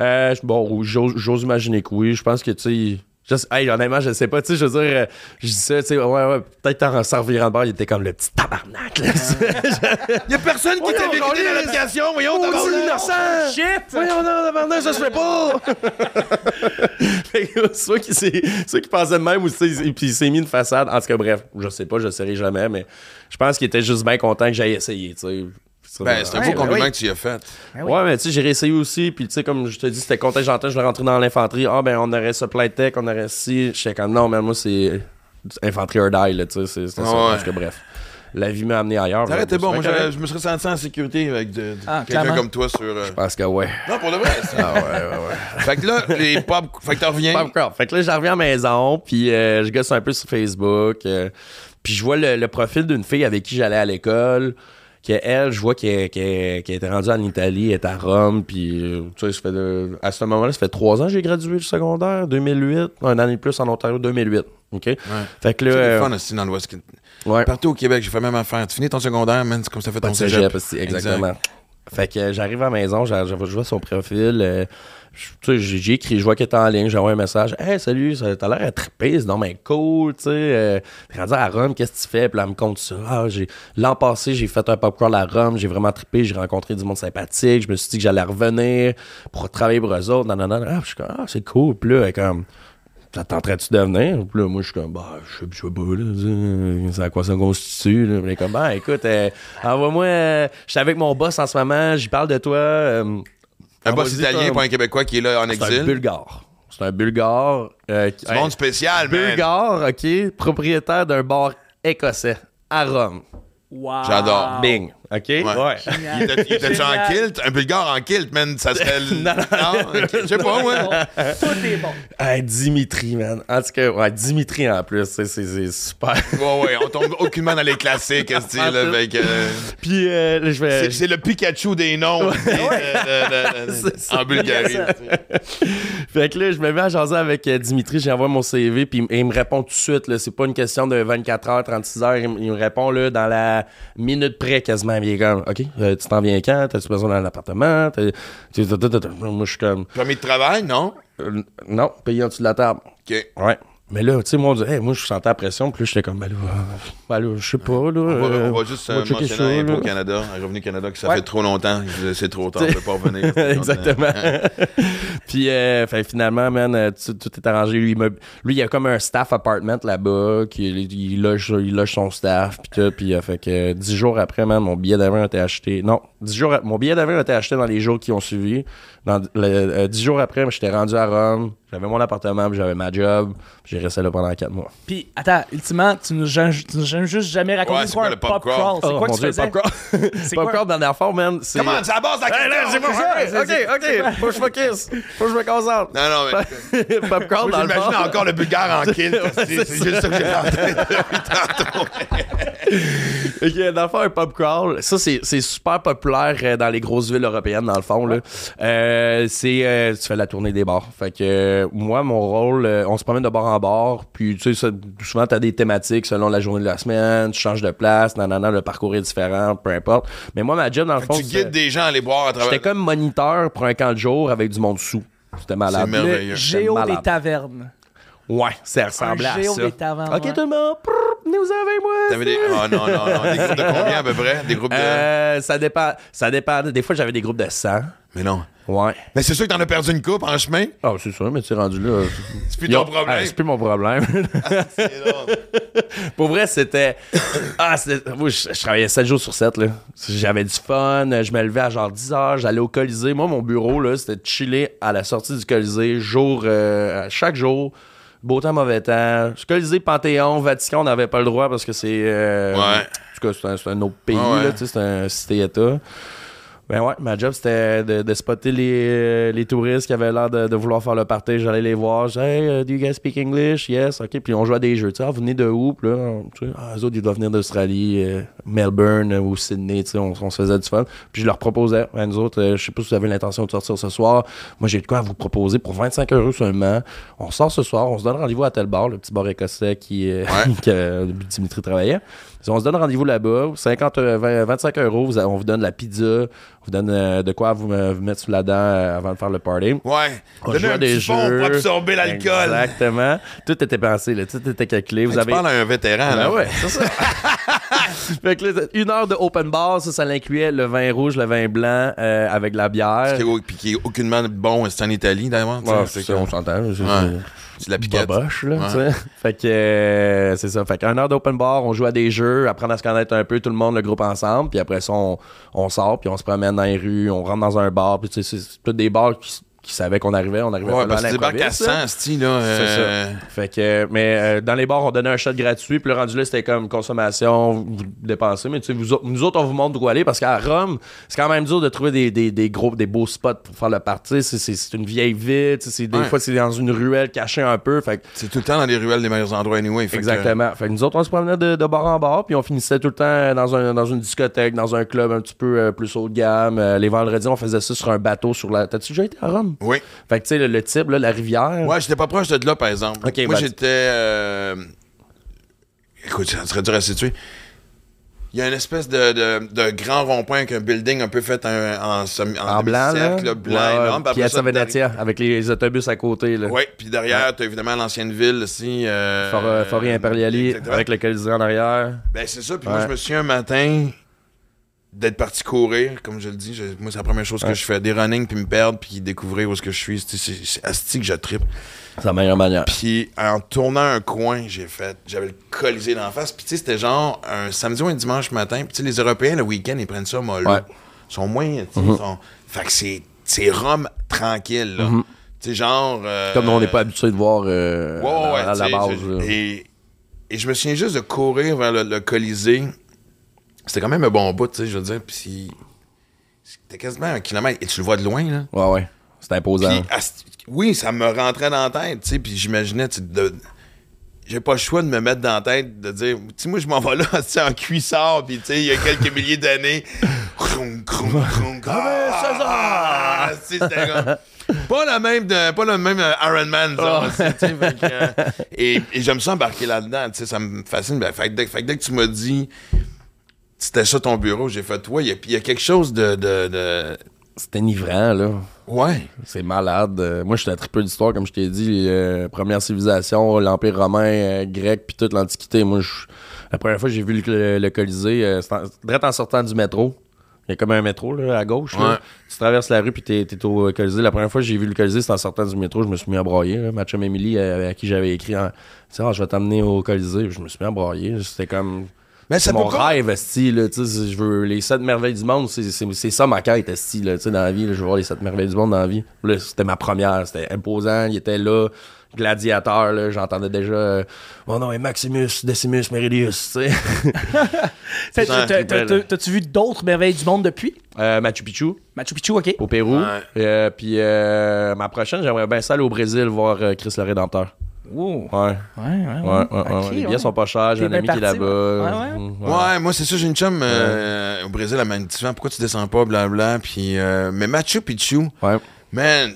Euh, bon, j'ose imaginer que oui. Je pense que, tu sais... je sais- hey, honnêtement, je sais pas, tu sais, je veux dire, euh, je dis ça, tu sais, ouais, ouais, peut-être en servirant de bord, il était comme le petit tabarnak, là. Il y a personne qui t'a vérifié dans l'application, voyons, Maudit tabarnak. innocent! Shit! Voyons, non, tabarnak, ça se fait pas! fait que, s'est- soit qu'il pensait de même ou tu sais, puis il s'est mis une façade. En tout cas, bref, je sais pas, je saurais jamais, mais je pense qu'il était juste bien content que j'aille essayer, tu sais. Ben, c'est un Ouais, beau ben compliment oui. que tu y as fait. Ben oui. Ouais, mais tu sais, j'ai réessayé aussi, puis tu sais, comme je te dis, c'était contingenté, je vais rentrer dans l'infanterie. Ah, ben, on aurait supply tech, on aurait ci. J'étais comme, non, mais moi, c'est infanterie or die, là, tu sais, c'est ça. Ouais. Tout cas, bref. la vie m'a amené ailleurs. Ça aurait été bon. Moi, je me serais senti en sécurité avec de- de- Ah, quelqu'un comme toi sur. euh, Parce que ouais. Non, pour le vrai. ça. Ah ouais, ouais, ouais. fait que là, les pop. Fait que t'en reviens. Popcorn. Fait que là, j'en reviens à la maison, puis euh, je gosse un peu sur Facebook, euh, puis je vois le, le profil d'une fille avec qui j'allais à l'école, qui elle, je vois qu'elle qu'elle- qu'elle était rendue en Italie, elle est à Rome, puis euh, tu sais, ça fait de- à ce moment-là, ça fait trois ans que j'ai gradué du secondaire, 2008, un an et plus en Ontario, 2008. OK? Fait que là, C'est le euh, fun aussi dans l'Ouest. ouais. Partout au Québec, j'ai fait même affaire. Tu finis ton secondaire, man, c'est comme ça fait ton de cégep. cégep, aussi, exactement. Fait que euh, j'arrive à la maison, je vois son profil. euh, j'ai écrit, je vois qu'elle est en ligne, j'ai envoyé un message. Hey, salut, t'as l'air à triper, c'est bien cool, tu sais. euh, rendu à Rome, qu'est-ce que tu fais? Puis là, elle me compte ça. Ah, L'an passé, j'ai fait un pop crawl à Rome, j'ai vraiment trippé, j'ai rencontré du monde sympathique, je me suis dit que j'allais revenir pour travailler pour eux autres. Nan. Ah, puis je suis comme, ah, c'est cool. Puis là, comme, ça tenterais-tu de venir? Puis là, moi, je suis comme, bah, je sais je sais pas, là, c'est à quoi ça constitue, là. Puis comme, bah, écoute, euh, envoie-moi, euh, je suis avec mon boss en ce moment, j'y parle de toi. Un boss italien, pas un Québécois qui est là en C'est un exil. bulgare. C'est un bulgare. euh, qui- C'est un monde spécial, man. bulgare, OK, propriétaire d'un bar écossais à Rome. Wow. J'adore. Bing. OK? Ouais. Il était- il était en kilt? Un bulgare en kilt, man, ça serait. le- Non, non. ok, Je sais pas, moi. Tout est bon. Hey, Dimitri, man. En tout cas, ouais, Dimitri en plus, c'est- super. Ouais, ouais, on tombe aucunement dans les classiques, esti, là, avec, euh, Puis, euh, je vais. c'est, le Pikachu des noms esti, de- de- de- C'est ça. en Bulgarie. Fait que là, je me mets à jaser avec euh, Dimitri, j'envoie mon CV, puis il me répond tout de suite. Là, c'est pas une question de 24 heures, 36 heures. Il, me- il me répond là, dans la minute près quasiment. Il est comme, OK, euh, tu t'en viens quand? T'as-tu besoin d'un appartement? Moi, je suis comme, Permis de travail, non? euh, non, payé en dessous de la table. OK. Ouais. Mais là, tu sais, moi, on dit, Hey, moi, je sentais la pression, puis là, j'étais comme, ben là, euh, ben là, je sais pas, là. On va, euh, on va juste euh, mentionner ça, Impôt. Canada, un Revenu Canada, que ça Ouais. fait trop longtemps. C'est trop tard, on peut pas revenir. Exactement. Puis euh, fait, finalement, man, euh, tout, tout est arrangé. Lui, il, lui, il a comme un staff apartment là-bas, qui il, il loge, il loge son staff, puis tout. Puis euh, fait que euh, dix jours après, man, mon billet d'avion a été acheté. Non, dix jours, mon billet d'avion a été acheté dans les jours qui ont suivi. Dans le, euh, dix jours après, j'étais rendu à Rome, j'avais mon appartement, puis j'avais ma job, j'ai resté là pendant quatre mois. Puis, attends, ultimement, tu nous as juste jamais raconté Ouais, quoi quoi un le pop pop crawl? crawl. C'est Oh, quoi que tu Dieu, faisais? popcorn. C'est quoi? Popcorn, dernière fois, man. c'est- Comment, c'est la base de la Hey, là, pas. Ok, ok. Faut que je focus. Faut que je me concentre. Non, non, mais. Popcorn Moi, dans le j'imagine encore le bulgare en kilt. C'est c'est juste ça que j'ai en tête depuis tantôt. Ok, dans le fond, un pub crawl, ça, c'est, super populaire euh, dans les grosses villes européennes, dans le fond. Là. Euh, c'est, euh, tu fais la tournée des bars. Fait que euh, moi, mon rôle, on se promène de bar en bar, puis tu sais, ça, souvent, t'as des thématiques selon la journée de la semaine, tu changes de place, nanana, le parcours est différent, peu importe. Mais moi, ma job, dans le fond, Tu guides des gens à aller boire à travers. j'étais comme moniteur pour un camp de jour avec du monde sous. C'était malade. C'est merveilleux. Géo des tavernes. Ouais, ça ressemblait Un à géo ça. Ok, ouais. tout le monde, prrr, venez vous avec moi. T'avais des. Oh non, non, non. Des groupes de combien à peu près? Des groupes de. Euh, ça dépend. Ça dépend. Des fois, j'avais des groupes de 100. Mais non. Ouais. Mais c'est sûr que t'en as perdu une coupe en chemin. Ah, c'est ça, mais tu es rendu là. C'est plus Yo, ton problème. ah, c'est plus mon problème. C'est drôle. Pour vrai, c'était. Ah, c'était. Moi, je, je travaillais 7 jours sur 7, là. J'avais du fun. Je me levais à genre 10 heures. J'allais au Colisée. Moi, mon bureau, là, c'était de chiller à la sortie du Colisée, jour, euh, chaque jour. Beau temps, mauvais temps. Colisée, Panthéon, Vatican, on n'avait pas le droit parce que c'est. euh, Ouais. En tout cas, c'est un, un autre pays, Ouais, ouais. là, tu sais, c'est un cité-État. Ben ouais, ma job c'était de, de spotter les, euh, les touristes qui avaient l'air de, de vouloir faire le party. J'allais les voir. Je disais, hey, uh, do you guys speak English? Yes, ok. Puis on jouait à des jeux. Tu sais, ah, vous venez de où? Puis là, tu sais, ah, eux autres, ils doivent venir d'Australie, euh, Melbourne euh, ou Sydney. Tu sais, on, on se faisait du fun. Puis je leur proposais, à nous autres, euh, je sais pas si vous avez l'intention de sortir ce soir. Moi, j'ai de quoi à vous proposer pour 25 euros seulement. On sort ce soir, on se donne rendez-vous à tel bar, le petit bar écossais qui, Ouais. que Dimitri travaillait. On se donne rendez-vous là-bas, 50, euh, 20, 25 euros, vous- on vous donne la pizza, on vous donne euh, de quoi vous, me- vous mettre sous la dent euh, avant de faire le party. Ouais. On jouait un des petit jeux. pour absorber l'alcool. Exactement. Tout était pensé, là, tout était calculé. Vous Tu avez... parles à un vétéran, Ben là. ouais, c'est ça. fait que là, une heure de open bar, ça, ça l'incluait le vin rouge, le vin blanc euh, avec la bière. Puis qui est aucunement bon, c'est en Italie, d'ailleurs. Ouais, ça, on s'entend. C'est- la piquette. boboche, là, Ouais. Fait que, euh, c'est ça. Fait qu'un heure d'open bar, on joue à des jeux, apprendre à se connaître un peu, tout le monde, le groupe ensemble, puis après ça, on, on sort, puis on se promène dans les rues, on rentre dans un bar, puis tu sais, c'est tous des bars qui, qui savaient qu'on arrivait. On arrivait Ouais, pas parce que débarques à l'improviste, là. 100, style, là. C'est euh, ça. Fait que, mais euh, dans les bars, on donnait un shot gratuit. Puis le rendu là, c'était comme consommation, vous dépensez. Mais tu sais, vous nous autres, on vous montre où aller parce qu'à Rome, c'est quand même dur de trouver des, des, des gros, des beaux spots pour faire le party. C'est- C'est c'est une vieille ville. c'est- Des Ouais. fois, c'est dans une ruelle cachée un peu. Fait que, C'est tout le temps dans les ruelles des meilleurs endroits, anyway. fait que- exactement. Fait que nous autres, on se promenait de, de bar en bar. Puis on finissait tout le temps dans, un, dans une discothèque, dans un club un petit peu euh, plus haut de gamme. Euh, les vendredis, on faisait ça sur un bateau sur la. T'as-tu déjà été à Rome? Oui. Fait que tu sais, le, le type, là, la rivière. Ouais, j'étais pas proche de là, par exemple. Moi, ben- j'étais. euh, Écoute, ça serait dur à situer. Il y a une espèce de, de, de grand rond-point avec un building un peu fait en, en, en En blanc, là? là, blanc, Ouais, énorme. Puis ça, Venezia, avec les autobus à côté. Oui, puis derrière, t'as évidemment l'ancienne ville aussi. Euh, For, euh, Fori Imperiali, avec le Colisée en arrière. Ben, c'est ça. Puis moi, Ouais. je me souviens un matin d'être parti courir, comme je le dis. Je- moi, c'est la première chose que je fais. Des running, puis me perdre, puis découvrir où est-ce que je suis. C'est- asti que je trippe. C'est la meilleure manière. Puis en tournant un coin, j'ai fait, j'avais le colisée d'en face. Puis tu sais, c'était genre un samedi ou un dimanche matin. Puis tu sais, les Européens, le week-end, ils prennent ça mollo. Ouais. Ils sont moins, sont- Fait que c'est, Rome tranquille, là. Tu sais, genre... euh, Comme on n'est pas habitué de voir euh, ouais, à, la base. et, et je me souviens juste de courir vers le, le Colisée. C'était quand même un bon bout, tu sais, je veux dire. Puis c'était quasiment un kilomètre. Et tu le vois de loin, là. Ouais, ouais. C'est imposant. Puis, oui, ça me rentrait dans la tête, tu sais, puis j'imaginais, tu de... J'ai pas le choix de me mettre dans la tête, de dire, tu sais, moi, je m'en vais là, tu sais, en cuissard, puis tu sais, il y a quelques milliers d'années. Croum, croum, croum. Ah, c'était Pas la même, de, pas le même euh, Iron Man, tu sais, fait que, euh, et, et j'aime ça embarquer là-dedans, tu sais, ça me fascine. Ben, fait, que dès, fait que dès que tu m'as dit, c'était ça ton bureau, j'ai fait, ouais, il y y, a quelque chose de, de, de- C'est enivrant, là. ouais. C'est malade. Euh, moi, j'étais un triple d'histoire, comme je t'ai dit. euh, première civilisation, l'Empire romain, euh, grec, puis toute l'Antiquité. Moi, je- la première fois que j'ai vu le, le- le Colisée, euh, c'était en, direct en sortant du métro. Il y a comme un métro là, à gauche. là. Tu traverses la rue puis t'es, au Colisée. La première fois que j'ai vu le Colisée, c'était en sortant du métro. Je me suis mis à broyer. Là. Ma chum Emily, à qui j'avais écrit, en, Tu sais, Ah, je vais t'amener au Colisée. Je me suis mis à broyer. C'était comme... Mais ça C'est mon peut pas- rêve, esti, là, tu sais, je veux les sept merveilles du monde, c'est, ça ma quête, esti, là, tu sais, dans la vie, là, je veux voir les sept merveilles du monde dans la vie. Là, c'était ma première, c'était imposant, il était là, gladiateur, là, j'entendais déjà, euh, mon nom est Maximus Decimus Meridius, tu sais. T'as-tu vu d'autres merveilles du monde depuis? Euh, Machu Picchu, Machu Picchu, OK. au Pérou, Ouais. Euh, puis euh, ma prochaine, j'aimerais bien ça aller au Brésil voir euh, Chris le Rédempteur. Wow. Ouais, Ouais, ouais, ouais. ouais, ouais, ouais, Ok, les billets sont pas chers, j'ai un ami qui est là-bas. ouais. Ouais, ouais. Ouais, moi, c'est ça, j'ai une chum euh, au Brésil, elle m'a dit souvent, pourquoi tu descends pas, blablabla, puis... euh, mais Machu Picchu, Ouais. man...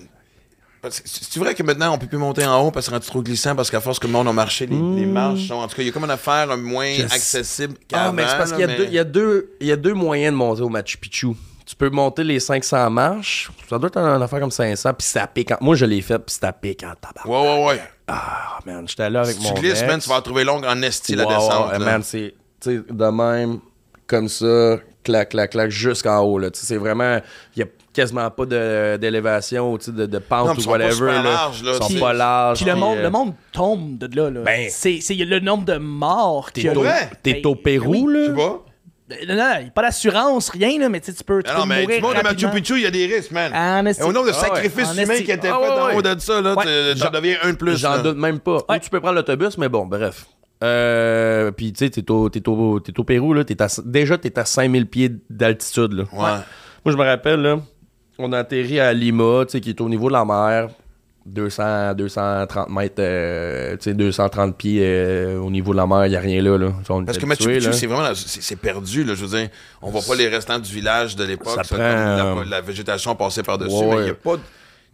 C'est vrai que maintenant, on peut plus monter en haut parce que c'est trop glissant, parce qu'à force que le monde a marché, les, les marches sont... En tout cas, il y a comme une affaire moins Je- accessible qu'avant. Ah, mais c'est parce qu'il y a, mais- deux, il y, a deux, il y a deux moyens de monter au Machu Picchu. Tu peux monter les 500 marches, ça doit être une affaire comme 500, puis ça pique. en- Moi, je l'ai fait, puis ça pique en tabac. Ouais, ouais, ouais. Ah, man, j'étais là avec Si mon tu glisses, ex. man, tu vas la trouver longue en esti, la Ouais, descente. ouais, là. man, c'est, tu sais, de même, comme ça, clac, clac, clac, jusqu'en haut, là. Tu sais, c'est vraiment, il y a quasiment pas de, d'élévation, tu sais, de, de Non, pente ils ou sont pas whatever, super là. larges, là, Ils sont tu sais. pas larges. Puis le monde, euh, le monde tombe de là. là. Ben- c'est, c'est le nombre de morts qu'il y a. T'es au, Ben, au Pérou, oui. là. Vois? Non, non, il n'y a pas d'assurance, rien, là, mais tu sais, tu peux, tu Ah peux non, mais mourir du monde de Machu. Picchu, il y a des risques, man. En Et esti. au nombre de Ah ouais. sacrifices En humains qui étaient Ah faits en ouais, haut de ça, là, Ouais. tu- deviens un de plus. J'en doute même pas. Ouais. Ou tu peux prendre l'autobus, mais bon, bref. Euh, puis tu sais, t'es au, au, au Pérou, là, t'es à, déjà t'es à 5000 pieds d'altitude. Là. Ouais. Moi, je me rappelle, là, on a atterri à Lima, tu sais, qui est au niveau de la mer. 200, 230 mètres, euh, tu sais, 230 pieds euh, au niveau de la mer, il n'y a rien là. là. On Parce que Machu Picchu, c'est vraiment, c'est perdu, là. Je veux dire, on voit pas les restants du village de l'époque. La, la végétation passée par-dessus, Ouais, mais il a pas de...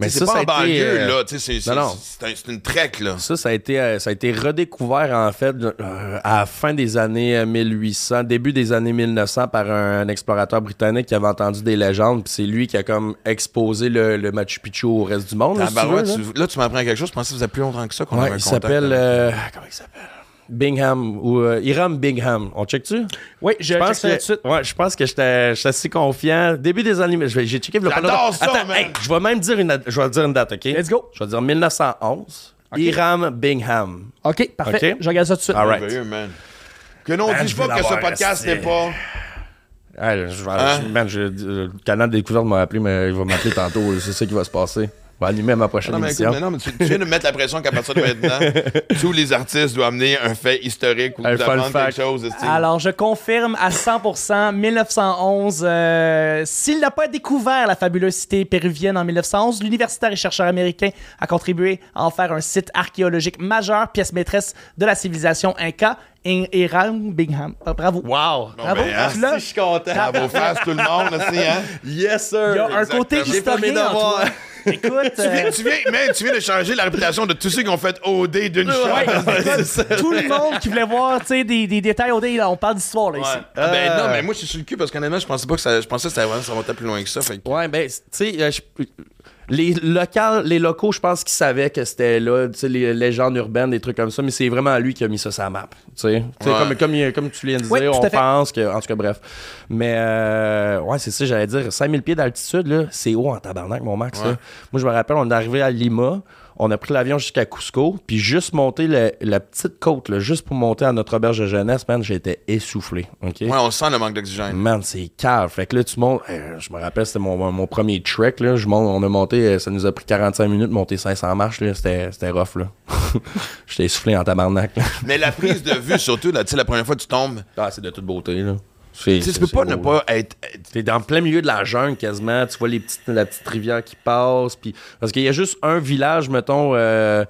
Mais c'est pas en banlieue, euh, là. C'est un- une trek, là. Ça, ça a été, euh, ça a été redécouvert en fait euh, à la fin des années euh, 1800, début des années 1900 par un, un explorateur britannique qui avait entendu des légendes, puis c'est lui qui a comme exposé le, le Machu Picchu au reste du monde. là, si tu là. tu- là, tu m'apprends quelque chose. Je pensais que ça faisait plus longtemps que ça qu'on Ouais, avait un il s'appelle euh, comment il s'appelle? Bingham ou euh, Hiram Bingham. On check-tu? Oui, je, Je pense ça tout de que suite. ouais, je pense que j'étais j'étais assez confiant. Début des années, je vais- j'ai checké. le J'adore ça, Attends, man. hey, je vais même dire une, date- je vais dire une date, ok? Let's go. Je vais dire 1911. Hiram Bingham. OK, parfait. OK? Je regarde ça tout de suite. All right. Man. Que non, Man, dis je pas que ce podcast n'est pas... Ah, je vais- Hein? man, je- le canal de découverte m'a appelé, mais il va m'appeler tantôt. C'est ça qui va se passer. On va animer ma prochaine Non, mais écoute, émission. mais non, mais tu, tu viens de me mettre la pression qu'à partir de maintenant, tous les artistes doivent amener un fait historique ou Un fact. quelque chose. Alors, je confirme à 100%, 1911, euh, s'il n'a pas découvert la fabuleuse cité péruvienne en 1911, l'universitaire et chercheur américain a contribué à en faire un site archéologique majeur, pièce maîtresse de la civilisation Inca, In- Iran Bingham. Ah, bravo. Wow! Bon, Bravo. ben, Tu je suis content. Bravo, face tout le monde, aussi, hein? Yes, sir! Il y a un côté Exactement. Historien en toi. Écoute, Tu viens, euh, tu, viens, man, tu viens de changer la réputation de tous ceux qui ont fait OD d'une ouais, tout le monde qui voulait voir tu sais, des, des détails au dé, là, on parle d'histoire là, ici. Ah, ben Euh. non, mais moi je suis sur le cul parce qu'honnêtement, je pensais pas que ça. Je pensais que ça, ça montait plus loin que ça. Fait que- Ouais, ben, tu sais, euh, je- les locales, les locaux, je pense qu'ils savaient que c'était là, tu sais, les légendes urbaines, des trucs comme ça, mais c'est vraiment lui qui a mis ça sur la map, tu sais. Ouais. Comme, comme, tu viens de dire, Oui, on pense que, en tout cas, bref. Mais, euh, ouais, c'est ça, j'allais dire, 5000 pieds d'altitude, là, c'est haut en tabarnak, mon max, Ouais. Moi, je me rappelle, on est arrivé à Lima, on a pris l'avion jusqu'à Cusco, puis juste monter le- la petite côte, là, juste pour monter à notre auberge de jeunesse, man, j'étais essoufflé, OK? Ouais, on sent le manque d'oxygène. Man, c'est cave. Fait que là, tu montes. euh, je me rappelle, c'était mon, mon premier trek. Là. Je monte, on a monté, euh, ça nous a pris 45 minutes de monter 500 marches. là. C'était, rough. Là. J'étais essoufflé en tabarnak. là. Mais la prise de vue, surtout, là, la première fois que tu tombes, Ah, c'est de toute beauté. Là. Tu sais, tu c'est- peux pas beau, ne pas être. T'es dans plein milieu de la jungle quasiment. Tu vois les petites, la petite rivière qui passe. Puis... Parce qu'il y a juste un village, mettons, euh,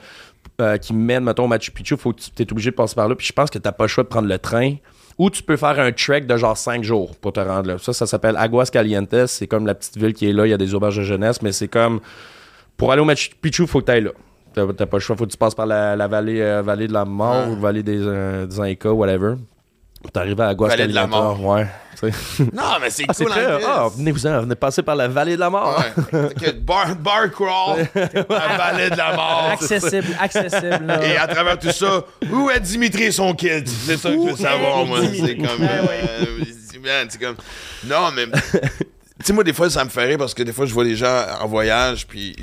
euh, qui mène, mettons, au Machu Picchu. Faut que tu es obligé de passer par là. Puis je pense que t'as pas le choix de prendre le train. Ou tu peux faire un trek de genre 5 jours pour te rendre là. Ça, ça s'appelle Aguas Calientes. C'est comme la petite ville qui est là. Il y a des auberges de jeunesse. Mais c'est comme. Pour aller au Machu Picchu, faut que tu ailles là. T'as pas le choix. Faut que tu passes par la, la vallée, euh, vallée de la mort ou vallée des, euh, des Incas, whatever. Pour t'arriver à Aguas Vallée de la Calientes. Ouais. Non, mais c'est Ah, cool en très. Christ. Ah, venez-vous-en, venez passer par la vallée de la mort. Ouais. Bar, bar crawl, la vallée de la mort. Accessible, accessible. là. Et à travers tout ça, où est Dimitri et son kilt? C'est ça que je veux savoir, moi. C'est comme. euh, bien, c'est comme. Non, mais. Tu sais, moi, des fois, ça me fait rire parce que des fois, je vois les gens en voyage, puis.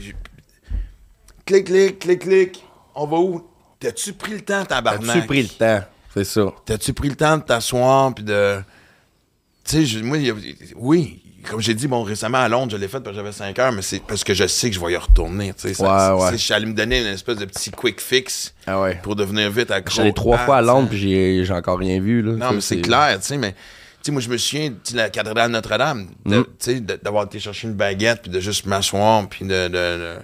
Clic, clic, clic, clic. On va où? T'as-tu pris le temps, tabarnak? As-tu pris le temps? C'est ça. T'as-tu pris le temps de t'asseoir puis de. Tu sais, moi, il y a- oui, comme j'ai dit, bon, récemment à Londres, je l'ai fait parce que j'avais 5 heures, mais c'est parce que je sais que je vais y retourner. Tu sais, Ouais, Je suis allé me donner une espèce de petit quick fix Ah ouais. pour devenir vite accro. J'allais trois fois à Londres, puis j'ai, j'ai encore rien vu. Là. Non, mais c'est clair, tu sais, mais. Tu sais, moi, je me souviens, sais, la cathédrale Notre-Dame, de- Mm. tu sais, de- d'avoir été chercher une baguette, puis de juste m'asseoir, puis de. de, de...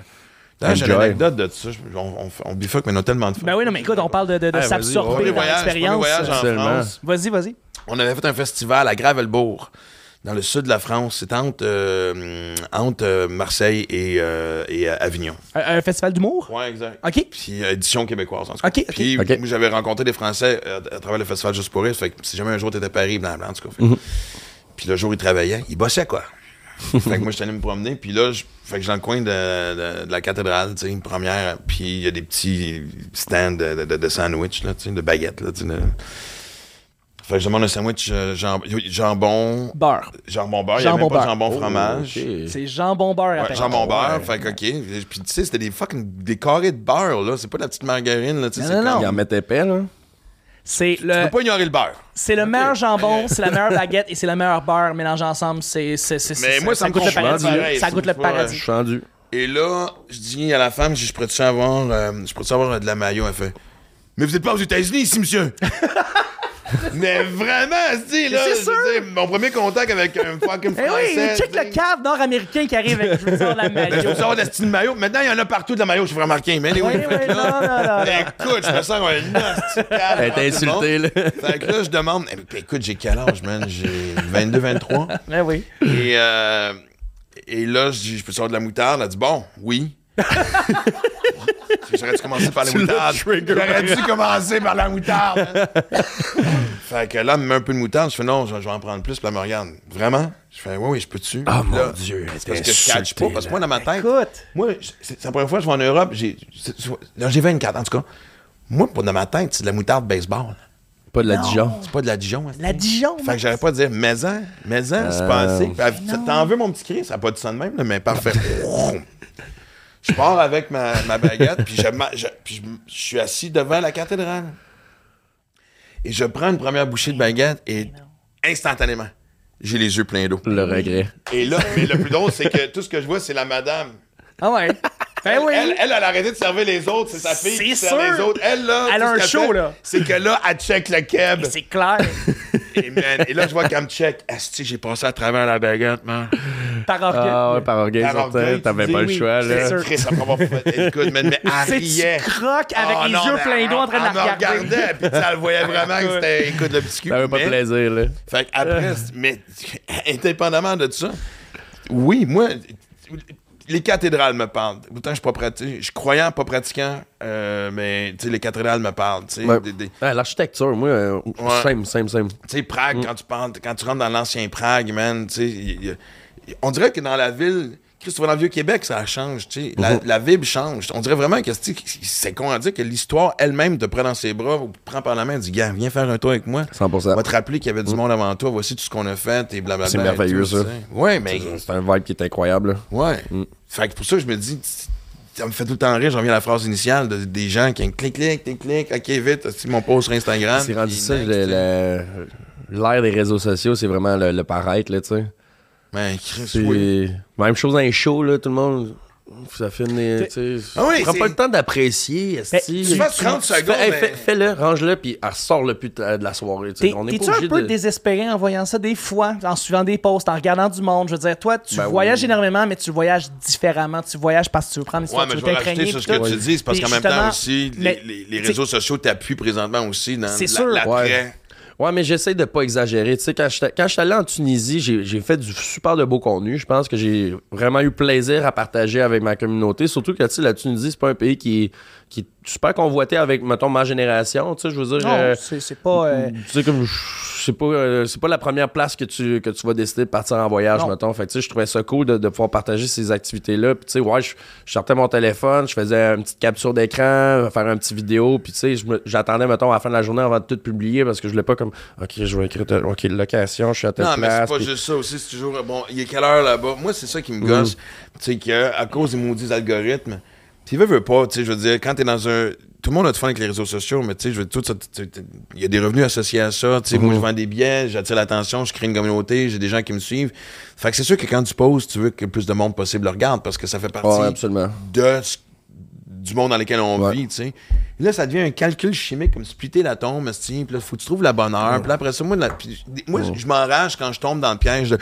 J'ai une anecdote de ça. On, on, mais on a tellement de fun. Ben oui, non, mais écoute, on parle de, de, de Ah, vas-y, s'absorber dans l'expérience. Vas-y, vas-y. On avait fait un festival à Gravelbourg, dans le sud de la France. C'était entre, euh, entre euh, Marseille et, euh, et Avignon. Un, un festival d'humour? Ouais, exact. OK. Puis édition québécoise, en tout cas. Ok, ok. Puis j'avais rencontré des Français à travers le festival Juste pour rire. Fait que si jamais un jour t'étais à Paris, blablabla, en tout cas. Fait- Mhm. Puis le jour, ils travaillaient, ils bossaient, quoi. fait que moi, j'étais allé me promener. Puis là, je, fait que je suis dans le coin de, de- de la cathédrale, tu sais, une première. Puis il y a des petits stands de, de, de sandwich, là, tu sais, de baguettes, là, tu sais. de- Fait que je demande un sandwich euh, jam- jambon, Beurre. jambon beurre. Il avait même pas de jambon Oh, fromage. ok. C'est jambon beurre à Ouais, jambon beurre, ouais. fait que ok. Puis tu sais, c'était des fucking des carrés de beurre, là. C'est pas de la petite margarine, là. Tu sais, Non, c'est non, comme- Il en mettait épais, là. C'est Tu le, peux pas ignorer le beurre. c'est le meilleur jambon, c'est la meilleure baguette et c'est le meilleur beurre mélangé ensemble. C'est, c'est, c'est, Mais moi, ça me goûte le paradis. pareil, Ça goûte le paradis. Je suis rendu. Et là, je dis à la femme, je pourrais-tu avoir, euh, je pourrais-tu avoir euh, de la maillot? Elle fait, mais vous êtes pas aux États-Unis ici, monsieur! mais vraiment, c'est là, C'est sûr. dire, mon premier contact avec un fucking Eh français. oui, check tu sais. le cave nord-américain qui arrive avec je veux dire, la Ben, je veux maillot. savoir de la style maillot. Maintenant, il y en a partout de la maillot, je suis remarqué. Mais Oui, oui, non, non, non, non. écoute, je me sens comme un calme Elle le insulté, là. Fait que là, je demande, eh, écoute, j'ai quel âge, man? J'ai 22, 23. Ben oui. Et, euh, et là, je dis, je peux sortir de la moutarde? Elle a dit, bon, oui. J'aurais dû commencer par la moutarde. J'aurais dû commencer par la moutarde. fait que là, elle me met un peu de moutarde. Je fais, non, je, je vais en prendre plus. Puis elle me regarde, vraiment? Je fais, oui, oui, je peux-tu? Ah, mon Dieu, c'est parce que je catch pas. Parce que moi, dans ma tête, Écoute. moi, c'est la première fois que je vais en Europe. J'ai c'est- non, j'ai 24, en tout cas. Moi, pour dans ma tête, c'est de la moutarde baseball. Pas de la Dijon. C'est pas de la Dijon. hein. La Dijon. Fait que j'arrivais pas à dire maison, maison, c'est Euh, pas assez. Puis elle- T'en veux mon petit cri? Ça a pas de son de même, là, mais parfait. je pars avec ma, ma baguette, puis, je, je- puis je, je suis assis devant la cathédrale. Et je prends une première bouchée de baguette et instantanément, j'ai les yeux pleins d'eau. Le regret. Et là, mais le plus drôle, c'est que tout ce que je vois, c'est la madame Ah ouais. Ben oui. Elle, elle, elle a arrêté de servir les autres, c'est sa fille qui sert les autres. Elle, là, Elle a un show, fait, là. C'est que là, elle check le keb. C'est clair. Et, man, et là, je vois qu'elle me check. Asti, j'ai passé à travers la baguette, man. Par orgueil. Ah ouais, par orgueil, Par certain, orgueil, t'avais tu pas dis le choix, c'est là. sûr. Chris, avoir fait. Écoute, man, mais elle C'est riait. tu croques avec Ah, les non, yeux pleins d'eau en train de la elle me regarder? regardait, puis tu sais, elle voyait vraiment que c'était, écoute, le petit cul. T'avais pas de mais- plaisir, là. Fait après, mais indépendamment de ça, oui, moi, les cathédrales me parlent. Autant je suis pas pratiquant, je suis croyant, pas pratiquant, euh, mais tu sais, les cathédrales me parlent. Tu sais, Ouais. Des- des- Ouais, L'architecture, moi, euh, simple, simple, simple. tu sais, Prague, quand tu parles, quand tu rentres dans l'ancien Prague, man, tu sais, il y a- on dirait que dans la ville, Chris, tu vas dans le Vieux-Québec, ça change, tu sais. La, la vibe change. On dirait vraiment que c'est c'est con à dire que l'histoire elle-même te prend dans ses bras, ou te prend par la main et dit, gars, viens faire un tour avec moi. 100%. On va te rappeler qu'il y avait du monde avant toi, voici tout ce qu'on a fait, et blablabla. C'est merveilleux, tout, ça. Ouais, mais. C'est un vibe qui est incroyable, là. Ouais. Fait que pour ça, je me dis, ça me fait tout le temps rire. J'en reviens à la phrase initiale de- des gens qui clic, clic, clic, clic, ok, vite, c'est mon post sur Instagram. C'est rendu ça, l'ère des réseaux sociaux, c'est vraiment le, le paraître, là, tu sais. Ben, Chris, oui. même chose dans les shows, là, tout le monde. Ça fait une. tu sais, Ah oui, prends pas le temps d'apprécier. esti. tu fasses 30 Tu fais- secondes, hey, mais- fais- Fais-le, range-le, puis elle sort le plus de la soirée. T'es- On est T'es-tu un peu de... désespéré en voyant ça des fois, en suivant des posts, en regardant du monde? Je veux dire, toi, tu Ben voyages oui. énormément, mais tu voyages différemment. Tu voyages parce que tu veux prendre l'histoire, Ouais, mais tu je veux t'imprégner. sur ce que tu dis, c'est parce qu'en même temps aussi, les, réseaux sociaux t'appuient présentement aussi dans C'est la- sûr. l'après. Ouais, mais j'essaie de pas exagérer. Tu sais, quand quand j'étais allé en Tunisie, j'ai fait du super de beau contenu. Je pense que j'ai vraiment eu plaisir à partager avec ma communauté. Surtout que, tu la Tunisie, c'est pas un pays qui qui est super convoité avec, mettons, ma génération. Tu sais, je veux dire... Non, euh, c'est c'est pas. euh, tu sais, comme, c'est pas, euh, c'est pas la première place que tu, que tu vas décider de partir en voyage, Non. mettons. Fait que, tu sais, je trouvais ça cool de, de pouvoir partager ces activités-là. Puis, tu sais, ouais, je, je sortais mon téléphone, je faisais une petite capture d'écran, faire un petit vidéo. Puis, tu sais, je me- j'attendais, mettons, à la fin de la journée avant de tout publier parce que je voulais pas comme, OK, je vais écrire, OK, location, je suis à telle Non, mais place. c'est pas puis- juste ça aussi. C'est toujours, bon, il est quelle heure là-bas? Moi, c'est ça qui me gosse. Mm. Tu sais, qu'à cause des maudits algorithmes, tu veux, veux pas, tu sais, je veux dire, quand t'es dans un. Tout le monde a du fun avec les réseaux sociaux, mais tu sais, je veux tout ça. Il y a des revenus associés à ça. Tu sais, moi, je vends des billets, j'attire l'attention, je crée une communauté, j'ai des gens qui me suivent. Fait que c'est sûr que quand tu poses, tu veux que le plus de monde possible le regarde parce que ça fait partie Ouais, absolument. de ce- du monde dans lequel on Ouais. vit, tu sais. Et Là, ça devient un calcul chimique, comme splitter la tombe, puis là, faut que tu trouves la bonne heure. Puis après ça, moi, la- puis- moi je m'enrage quand je tombe dans le piège de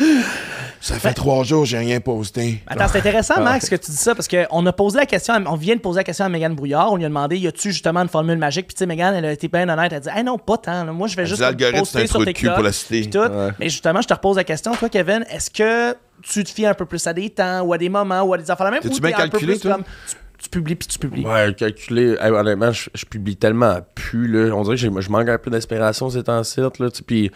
Ça fait trois jours, j'ai rien posté. Attends, c'est Ah. intéressant, Max, que tu dis ça, parce qu'on a posé la question, à- on vient de poser la question à Megan Brouillard. On lui a demandé y a-tu justement une formule magique? Puis, tu sais, Megan, elle a été bien honnête. Elle a dit Ah non, pas tant. là. Moi, je vais juste l'algorithme, c'est un sur trou de cul pour la cité. tout. Ouais. Mais justement, je te repose la question. Toi, Kevin, est-ce que tu te fies un peu plus à des temps ou à des moments ou à des affaires? La même T'es-tu ou bien t'es un peu calculé, plus toi? comme, tu, tu publies puis tu publies. Ouais, calculer. Hey, honnêtement, je, je publie tellement plus, là. On dirait que j'ai- je manque un peu d'inspiration ces temps-ci, là. tu Puis,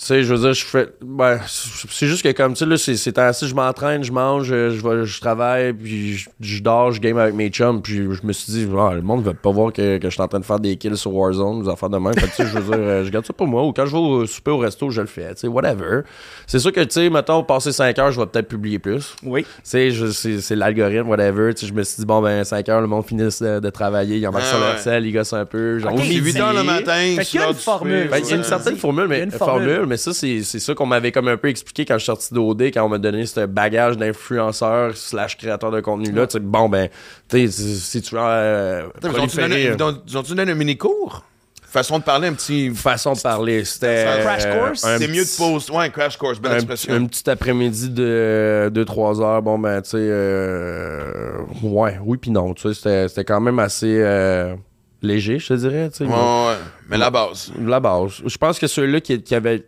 tu sais, je veux dire, je fais. Ben, c'est juste que comme, tu sais, là, c'est- ces temps-ci, je m'entraîne, je mange, je, travaille, puis je, je dors, je game avec mes chums, puis je me suis dit, Ah, le monde veut pas voir que, que je suis en train de faire des kills sur Warzone, des affaires de même. Fait que, tu sais, je veux dire, euh, je garde ça pour moi, ou quand je vais au souper au resto, je le fais, tu sais, whatever. C'est sûr que, tu sais, mettons, passer 5 heures, je vais peut-être publier plus. Oui. Tu sais, c'est c'est l'algorithme, whatever. Tu sais, je me suis dit, bon, ben, 5 heures, le monde finit de, de travailler, ils embarquent Ah, sur leur ouais. sel, ils gossent un peu. Genre, Ok, C'est midi. 8 heures le matin. Fait qu'il y a une formule. Ben, il y a une certaine formule, Il y a mais, une formule. Mais ça, c'est c'est ça qu'on m'avait comme un peu expliqué quand je suis sorti d'OD, quand on m'a donné ce bagage d'influenceur slash créateur de contenu-là. Tu sais, bon, ben, tu sais, si- tu veux euh, Ils ont-tu donné, un mini-cours? Façon de parler un petit. façon de parler, c'était... Un crash euh, course? C'est mieux de poster. Ouais, un crash course, belle un, expression. un petit après-midi de 2-3 heures, bon ben tu sais, euh, ouais, oui puis non, tu sais, c'était- c'était quand même assez euh, léger, je te dirais, tu sais. Ouais, ouais. Mais la base. La base. Je pense que ceux-là qui, qui avaient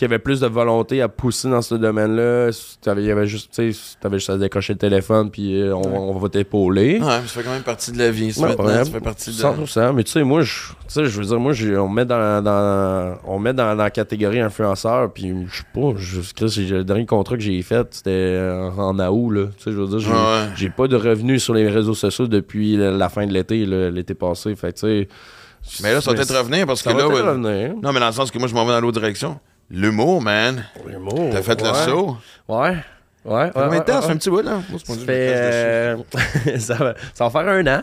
qui avaient plus de volonté à pousser dans ce domaine-là, t'avais- il y avait juste, tu sais, t'avais juste à décrocher le téléphone puis euh, on, on va t'épauler. Ouais, mais ça fait quand même partie de la vie. Ça, Ouais, maintenant, ouais, ça fait partie de. 100%, mais tu sais, moi, je, veux dire, moi, on me met dans, dans, on met dans, dans la catégorie influenceur, puis je sais pas, je, le dernier contrat que j'ai fait, c'était en, en août, là. Tu sais, je veux dire, j'ai, Ouais. pas de revenus sur les réseaux sociaux depuis la, la fin de l'été, l'été passé, fait que, tu sais. Mais là, ça va peut-être revenir parce que ça va là. ouais- revenir. Non, mais dans le sens que moi, je m'en vais dans l'autre direction. L'humour, man. T'as fait le saut? Ouais. Ouais. Combien de temps? Ça fait un petit bout, là? Moi, Ça fait, euh, va, ça va faire un an.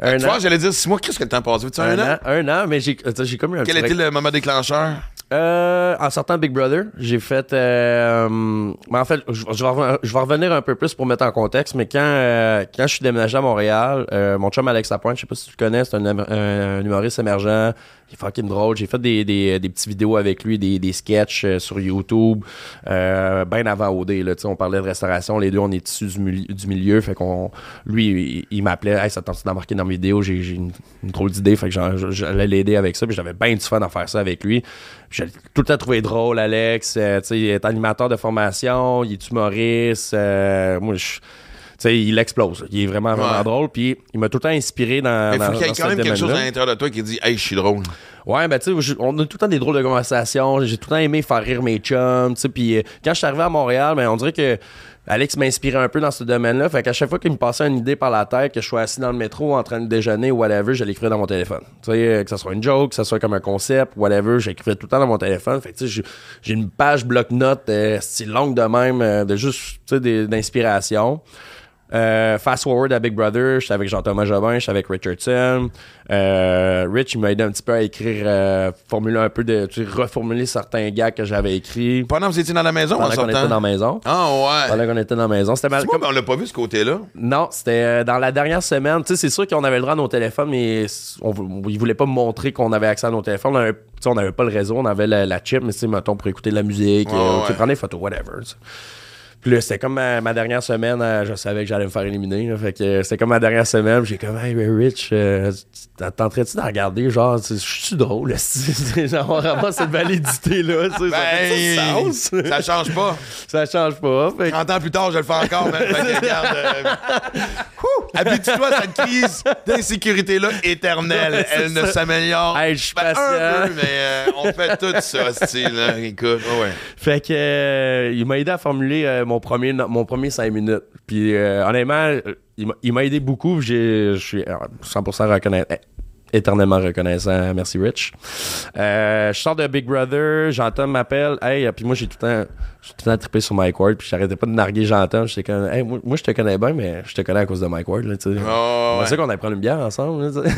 Un Tu an. vois, j'allais dire six mois. Qu'est-ce que le temps passe? Tu as un, un an? an. Un an, mais j'ai comme eu un Quel petit était le moment déclencheur? Euh, en sortant Big Brother, j'ai fait. Euh, mais en fait, je, vais revenir un peu plus pour mettre en contexte, mais quand, euh, quand je suis déménagé à Montréal, euh, mon chum Alex Lapointe, je sais pas si tu le connais, c'est un, hum- humoriste émergent. Il est fucking drôle. J'ai fait des, des, petites vidéos avec lui, des, des sketchs euh, sur YouTube, euh, bien avant OD. Là, on parlait de restauration, les deux, on est issus du, mili- du milieu. Fait qu'on. Lui, il, m'appelait, hey, ça tente d'embarquer dans mes vidéos, j'ai une, une drôle d'idée. Fait que j'allais l'aider avec ça. Puis j'avais bien du fun à faire ça avec lui. Puis J'ai tout le temps trouvé drôle, Alex. Euh, tu sais, il est animateur de formation, il est humoriste. euh, moi, je. Tu sais, il explose. Il est vraiment, vraiment Ouais. drôle. Puis il m'a tout le temps inspiré dans. Mais dans- faut qu'il y ait quand même quelque chose à l'intérieur de toi qui dit, hey, je suis drôle. Ouais, ben tu sais, je- on a tout le temps des drôles de conversations. J'ai tout le temps aimé faire rire mes chums, tu sais. Puis euh, quand je suis arrivé à Montréal, ben on dirait que Alex m'inspirait un peu dans ce domaine-là. Fait qu'à chaque fois qu'il me passait une idée par la tête, que je sois assis dans le métro en train de déjeuner ou whatever, je l'écrivais dans mon téléphone. Tu sais, euh, que ce soit une joke, que ce soit comme un concept, whatever, j'écrivais tout le temps dans mon téléphone. Fait que tu sais, j'ai- une page bloc-notes euh, style longue de même, euh, de juste, tu sais, d'inspiration. Euh, fast forward à Big Brother, j'étais avec Jean-Thomas Jobin, j'étais avec Richardson. Euh, Rich, il m'a aidé un petit peu à écrire, euh, formuler un peu de, tu sais, reformuler certains gags que j'avais écrits Pendant que vous étiez dans la maison, en pendant qu'on était dans la maison. Ah ouais. Pendant qu'on était dans la maison. C'était mal. Comme- on l'a pas vu ce côté-là. Non, c'était dans la dernière semaine. Tu sais, c'est sûr qu'on avait le droit à nos téléphones, mais on, ils voulaient pas montrer qu'on avait accès à nos téléphones. On avait, on pas le réseau, on avait la, la chip, mais tu sais, mettons, pour écouter de la musique, Ouais, ouais. prendre des photos, whatever. Puis là, c'était comme ma, ma dernière semaine, euh, je savais que j'allais me faire éliminer. là. fait que euh, c'était comme ma dernière semaine. J'ai comme, hey, Rich, euh, tenterais-tu de regarder? Genre, je suis drôle, genre vraiment cette validité-là. ça Ben, sens. ça change pas. ça change pas. Fait que- 30 ans plus tard, je le fais encore, man. Fait que, regarde, euh, Habitue-toi à cette crise d'insécurité-là éternelle. Elle ne s'améliore. Hey, Ben, un peu, mais euh, on fait tout ça, style. Écoute, ouais. Fait que il m'a aidé à formuler mon premier mon premier 5 minutes. Puis euh, honnêtement, euh, il m'a- aidé beaucoup. Je suis euh, 100% reconnaissant. Éternellement reconnaissant. Merci, Rich. Euh, je sors de Big Brother. Jean-Tom m'appelle. Hey, euh, puis moi, j'ai tout le temps, j'ai tout le temps trippé sur Mike Ward. Puis j'arrêtais pas de narguer Jean-Tom. J'étais comme, hey, moi, moi, je te connais bien, mais je te connais à cause de Mike Ward. Là, tu sais. Oh, On ouais. sait qu'on allait prendre une bière ensemble. là,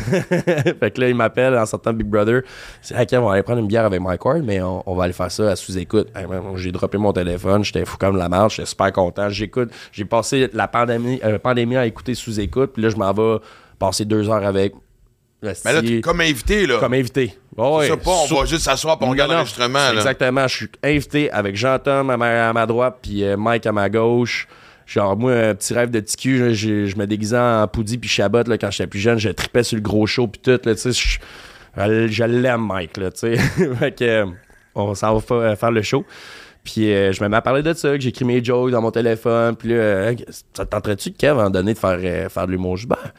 fait que là, il m'appelle en sortant Big Brother. C'est OK, on va aller prendre une bière avec Mike Ward, mais on, on va aller faire ça à sous-écoute. Hey, J'ai droppé mon téléphone, j'étais fou comme la marche, j'étais super content. J'écoute, j'ai passé la pandémie, euh, pandémie à écouter sous-écoute, puis là, je m'en vais passer deux heures avec. Mais là, comme invité, là. comme invité. Ouais. ça pas, on Sur- va juste s'asseoir pour on regarde non, non, l'enregistrement. là. Exactement. Je suis invité avec Jean-Tom à ma, à ma droite, puis euh, Mike à ma gauche. Genre, moi, un petit rêve de j'ai- je me déguisais en Poudi puis Chabot là, quand j'étais plus jeune. Je tripais sur le gros show puis tout. Là, tu sais, je, l'aime, Mike. Là, tu sais. fait que, euh, on s'en va fa- faire le show. Puis euh, je me mets à parler de ça, que j'écris mes jokes dans mon téléphone. Puis là, euh, ça te tenterait-tu, Kev, à un moment donné, de faire, euh, faire de l'humour? Je dis, ben, tu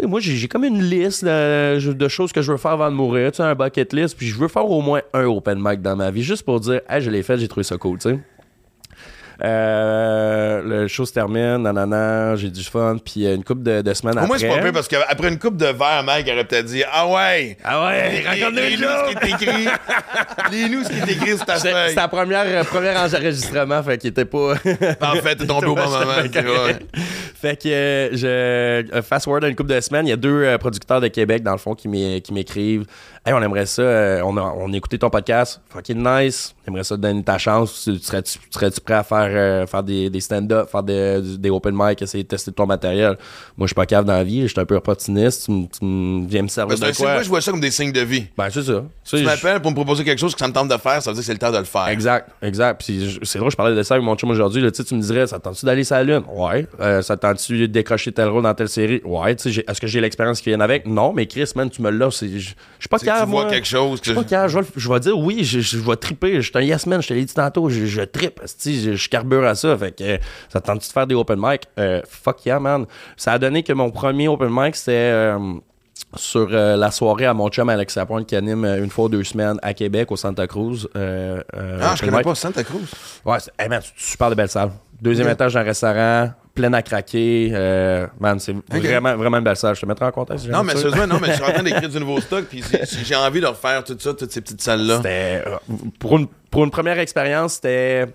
sais, moi, j'ai comme une liste de, de choses que je veux faire avant de mourir, tu sais, un bucket list, puis je veux faire au moins un open mic dans ma vie, juste pour dire, hey, je l'ai fait, j'ai trouvé ça cool, tu sais. Euh, le show se termine, nanana, j'ai du fun, puis euh, une couple de, de semaines Au moins, après. c'est pas pire parce qu'après une coupe de verre, Mike aurait peut-être dit Ah ouais! Ah ouais, raconte-nous ce qui est écrit. Lis-nous ce qui est écrit sur ta feuille. c'est la première, euh, première enregistrement, fait qu'il était pas. Parfait, t'es tombé au bon moment. Fait que euh, je fast forward à une couple de semaines, il y a deux producteurs de Québec dans le fond qui m'écrivent Hey, on aimerait ça, euh, on, a, on a écouté ton podcast, fucking nice. On aimerait ça te donner ta chance. Tu, tu serais-tu prêt à faire, euh, faire des, des stand-up, faire des, des open mic, essayer de tester ton matériel? Moi, je suis pas cave dans la vie, je suis un peu opportuniste. Tu, tu viens me servir de quoi? moi, je vois ça comme des signes de vie. Ben, c'est ça. Tu m'appelles pour me proposer quelque chose que ça me tente de faire, ça veut dire que c'est le temps de le faire. Exact, exact. Puis c'est drôle, je parlais de ça avec mon chum aujourd'hui. là, Tu sais, tu me dirais, ça te tente-tu d'aller sur la Lune? Ouais. Euh, ça te tente-tu de décrocher tel rôle dans telle série? Ouais. Tu sais, j'ai- est-ce que j'ai l'expérience qui vient avec? Non, mais Chris, man, tu me l'as. c'est- Je suis pas capable. Tu vois moi. quelque chose que. Je pas vais, je vais dire oui, je, je vais triper. Je suis un yes man, je te l'ai dit tantôt. Je, je trippe. esti, Je, je carbure à ça. Fait que ça te tente-tu de faire des open mic? Euh, fuck yeah, man. Ça a donné que mon premier open mic, c'était. euh, sur euh, la soirée à mon chum Alex Lapointe qui anime euh, une fois ou deux semaines à Québec au Santa Cruz. euh, Ah, je connais pas Santa Cruz. Ouais, c'est hey man, super de belle salle. Deuxième étage d'un restaurant, plein à craquer. euh, man, c'est vraiment, vraiment une belle salle. Je te mettrai en contexte. si Non, mais sérieusement, non, mais je suis en train d'écrire du nouveau stock, puis j'ai envie de refaire tout ça, toutes ces petites salles-là. C'était, euh, pour, une, pour une première expérience, c'était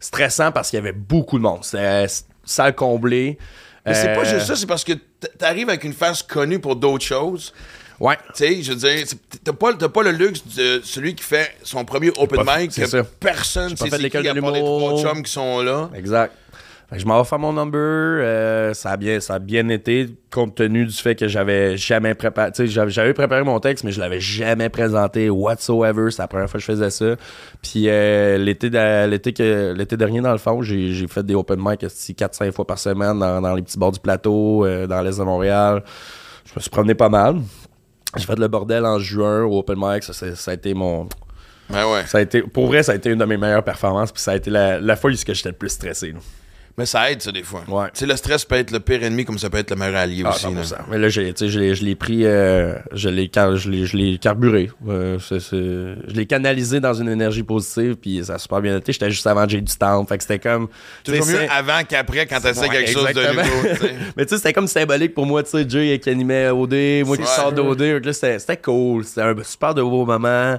stressant parce qu'il y avait beaucoup de monde. C'était euh, salle comblée. Mais c'est pas juste ça, c'est parce que t'arrives avec une face connue pour d'autres choses. Ouais. Tu sais, je veux dire, t'as pas, pas le luxe de celui qui fait son premier open pas- mic, que ça. personne pas sait fait c'est l'école qui, de part les l'humour. trois chums qui sont là. Exact. Fait que je m'en vais faire mon number. euh, ça, a bien, ça a bien été, compte tenu du fait que j'avais jamais préparé. Tu sais, j'avais, préparé mon texte, mais je l'avais jamais présenté whatsoever. C'est la première fois que je faisais ça. Puis euh, l'été, de- l'été, que, l'été dernier, dans le fond, j'ai, fait des open mic 4-5 fois par semaine dans, dans les petits bords du plateau, euh, dans l'est de Montréal. Je me suis promené pas mal. J'ai fait le bordel en juin au open mic. Ça, ça a été mon, Ben ouais. ça a été, pour vrai, ça a été une de mes meilleures performances. Puis ça a été la, la fois où j'étais le plus stressé. là. Mais ça aide, ça, des fois. Ouais. Tu sais, le stress peut être le pire ennemi comme ça peut être le meilleur allié Ah, aussi. là. 100%. Mais là, j'ai, tu sais, je l'ai, pris, euh, je, l'ai, car- je, l'ai, je l'ai carburé. Euh, c'est- c'est- je l'ai canalisé dans une énergie positive, puis ça a super bien été. J'étais juste avant J'ai du temps. Fait que c'était comme. Toujours mieux c'est- avant qu'après quand t'essaies Ouais, quelque chose de nouveau. Mais tu sais, c'était comme symbolique pour moi, tu sais, Jay qui animait OD, moi qui sors d'OD. C'était, c'était cool. C'était un super de beau moment.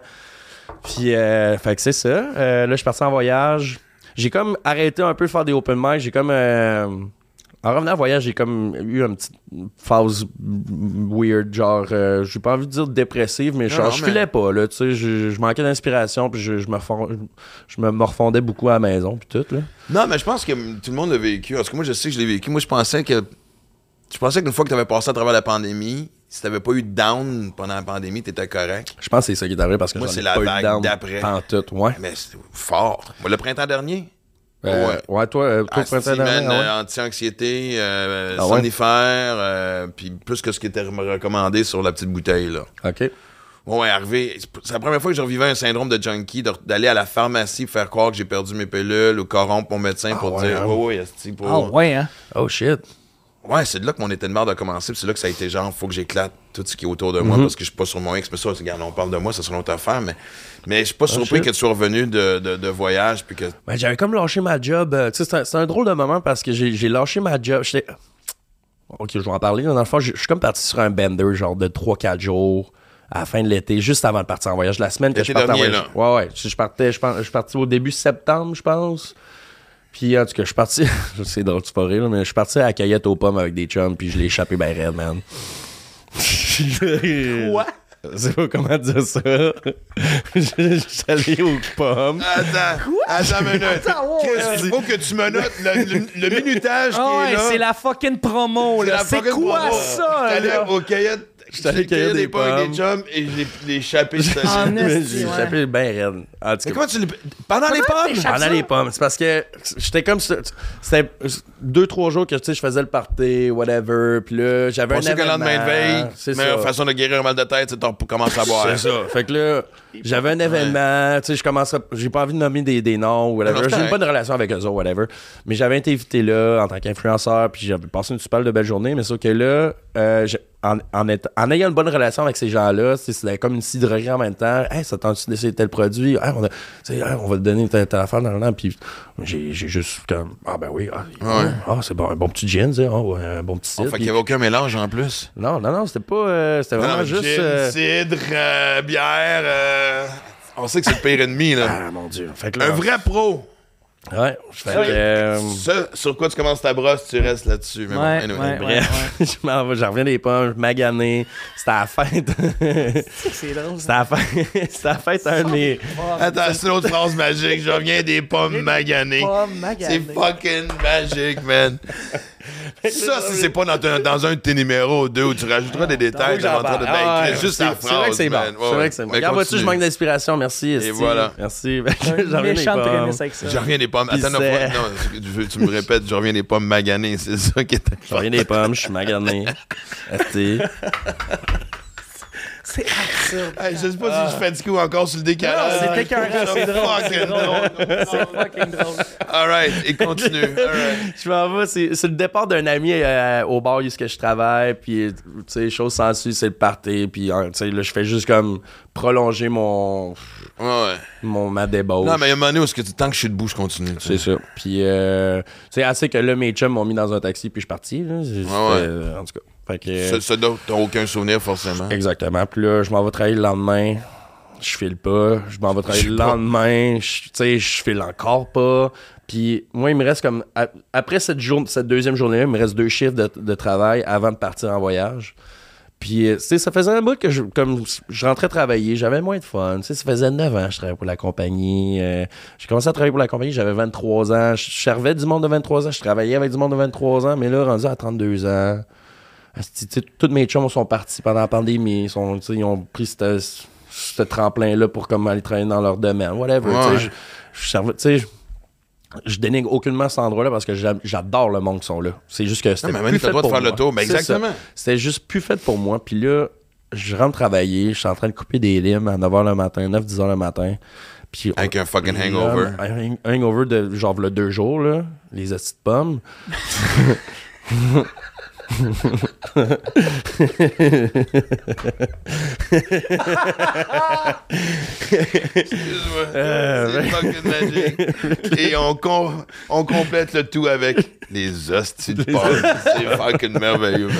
Puis, euh, fait que c'est ça. Euh, là, je suis parti en voyage. J'ai comme arrêté un peu de faire des open mic. J'ai comme. euh, en revenant en voyage, j'ai comme eu une petite phase weird, genre, euh, j'ai pas envie de dire dépressive, mais genre, non, je mais- filais pas, là, tu sais, je, je manquais d'inspiration, puis je, je me, refond- je me, refondais beaucoup à la maison, puis tout, là. Non, mais je pense que tout le monde l'a vécu. Parce que moi, je sais que je l'ai vécu. Moi, je pensais que. Je pensais qu'une fois que t'avais passé à travers la pandémie, si t'avais pas eu de down pendant la pandémie, t'étais correct. Je pense que c'est ça qui est arrivé parce que Moi, j'en c'est ai la pas vague d'après. ouais. Mais c'est fort. Moi, le printemps dernier? Euh, Ouais. ouais. toi, euh, toi, printemps dernier, ah ouais? euh, anti-anxiété, euh, Ah somnifère, euh, puis plus que ce qui était recommandé sur la petite bouteille, là. OK. Ouais, arrivé. C'est la première fois que je revivais un syndrome de junkie, d'aller à la pharmacie pour faire croire que j'ai perdu mes pilules ou corrompre mon médecin pour ouais, dire hein? Ouais, ouais, esti, pour- Ah ouais, hein? Oh, shit. Ouais, c'est de là que mon état de merde a commencé. puis c'est là que ça a été genre, faut que j'éclate tout ce qui est autour de moi Mhm. parce que je suis pas sur mon ex. Mais ça, regarde, on parle de moi, ça sera une autre affaire. Mais, mais je suis pas surpris Ah, shit. que tu sois revenu de, de, de voyage. Puis que. Ben, j'avais comme lâché ma job. euh, tu sais, c'est un, un drôle de moment parce que j'ai lâché ma job. J'étais. Ok, je vais en parler. là. Dans le fond, je suis comme parti sur un bender, genre de 3-4 jours à la fin de l'été, juste avant de partir en voyage. La semaine que je partais en voyage. Ouais, ouais. Je, je partais, je, pense- je suis parti au début septembre, je pense. Puis, en tout cas, je suis parti. c'est drôle, tu pas rire, là, mais je suis parti à la cueillette aux pommes avec des chums, puis je l'ai échappé ben raide, man. Quoi? Je sais pas comment dire ça. Je je suis allé aux pommes. Attends, attends une minute. Il faut que tu me notes le, le- le minutage qui Ah est ouais, là. c'est la fucking promo, C'est là. C'est fucking quoi promo. ça, allé là? au cueillette. J'étais allé cueillir des pommes avec des chums et l'ai échappé. cette J'ai ouais. échappé bien raide. En tout Mais cas, comment tu l'as. Pendant les pommes? t'échappes pendant les pommes. C'est parce que j'étais comme. C'était deux, trois jours que tu sais, je faisais le party, whatever. Puis là, j'avais un On sait que le événement. lendemain de veille, C'est meilleure ça. façon de guérir un mal de tête, c'est de commencer à boire. C'est ça. Fait que là, j'avais un événement, tu sais, je j'ai pas envie de nommer des, des noms, Non, whatever. c'est J'ai correct. pas de relation avec eux autres, whatever. Mais j'avais été invité là en tant qu'influenceur, puis j'avais passé une super de belle journée, mais sauf que là, euh, j'ai- en, en, étant- en ayant une bonne relation avec ces gens-là, c'était comme une cidrerie en même temps. Hey, ça tente-tu d'essayer tel produit? Hey, on, a- tu sais, hey, on va te donner telle, telle affaire dans le Puis j'ai juste comme, ah ben oui, ah, Ouais. ah, c'est bon, un bon petit gin, ah, ouais, un bon petit Oh, cidre. fait Puis- qu'il n'y avait aucun mélange en plus. Non, non, non, c'était pas, euh, c'était vraiment Non, juste... gin, euh, cidre, euh, bière. euh, On sait que c'est le pire ennemi, là. Ah mon dieu. Fait que là- Un vrai pro. Ouais. Fait euh, Ça, sur quoi tu commences ta brosse, tu restes là-dessus. Mais bon, Ouais, anyway. ouais, bref, je m'en vais, j'en reviens des pommes, je magané. C'était à la fête. C'est drôle. C'était à la fête. C'était à la fête un de mes. Attends, c'est une autre phrase magique. Je reviens des pommes maganées. Pommes C'est maganées. fucking magique, man. Ça, si c'est pas dans, un- dans un de tes numéros 2 où tu rajouteras des détails, parle. de Ah ouais, juste c'est- la C'est vrai que phrase, c'est bon. C'est vrai que c'est bon. Mais Regarde, vois-tu, je manque d'inspiration. Merci. esti. voilà. Merci. J'en reviens des pommes. Je reviens des pommes. Attends, non, non, tu, me répètes, je reviens des pommes maganées. C'est ça qui était. Je reviens des pommes, je suis magané. C'est absurde. Hey, je sais pas si je suis fatigué ou encore sur le décalage. Non, c'est écœurant, c'est drôle, c'est drôle. drôle. C'est fucking drôle. Alright, et continue. Je m'en vais, c'est c'est le départ d'un ami euh, au bar où je travaille, puis tu sais, chose sensu, c'est le party, puis hein, tu sais, là, je fais juste comme prolonger mon, Ouais, mon ma débauche. Non, mais il y a un moment donné où est-ce que tant que je suis debout, je continue. C'est ça. Puis euh, c'est assez que là, mes chums m'ont mis dans un taxi, puis je suis parti. Là. Ouais. euh, en tout cas. Fait que, Ça, t'as aucun souvenir, forcément. exactement. Puis là, je m'en vais travailler le lendemain. Je file pas. Je m'en vais travailler le lendemain. Je- Tu sais, je file encore pas. Puis moi, il me reste comme. Après cette, jour, cette deuxième journée-là, il me reste deux chiffres de, de travail avant de partir en voyage. Puis, euh, tu sais, ça faisait un bout que je, comme, je rentrais travailler, j'avais moins de fun. Tu sais, ça faisait 9 ans que je travaillais pour la compagnie. Euh, j'ai commencé à travailler pour la compagnie, j'avais 23 ans. Je servais du monde de 23 ans, je travaillais avec du monde de 23 ans, mais là, rendu à 32 ans, tous mes chums sont partis pendant la pandémie. Ils, sont, ont pris ce tremplin-là pour comme aller travailler dans leur domaine. Whatever. Ouais. je- dénigre aucunement cet endroit-là parce que j'a- j'adore le monde qui sont là. C'est juste que c'était plus fait de pour faire le moi. tour. Ben, exactement. C'était juste plus fait pour moi. Puis là, je rentre travailler, je suis en train de couper des limes à 9h le matin, 9-10h le matin. Puis Avec un fucking hangover. Un, hangover de genre le deux jours, là. Les hosties de pommes. Euh, C'est fucking magique. Et on, com- on complète le tout avec les hosties de. C'est fucking merveilleux, man.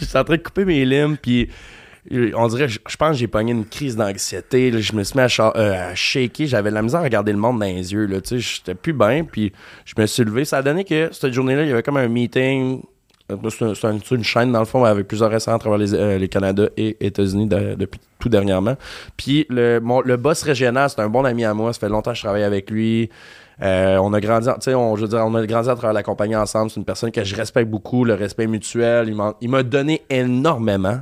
J'étais en train de couper mes limes, puis euh, on dirait, je je pense que j'ai pogné une crise d'anxiété. Je me suis mis à, euh, à shaker. J'avais de la misère à regarder le monde dans les yeux. Là, tu sais, j'étais plus bien, puis je me suis levé. Ça a donné que cette journée-là, il y avait comme un meeting. Euh, C'est un- c'est un- c'est une chaîne, dans le fond, avec plusieurs restaurants à travers les, euh, les Canada et États-Unis de- depuis tout dernièrement. Puis le, mon- le boss régional, c'est un bon ami à moi. Ça fait longtemps que je travaille avec lui. Euh, on a grandi, tu sais, on, je veux dire, on a grandi à travers la compagnie ensemble. C'est une personne que je respecte beaucoup, le respect mutuel. Il m'a- donné énormément.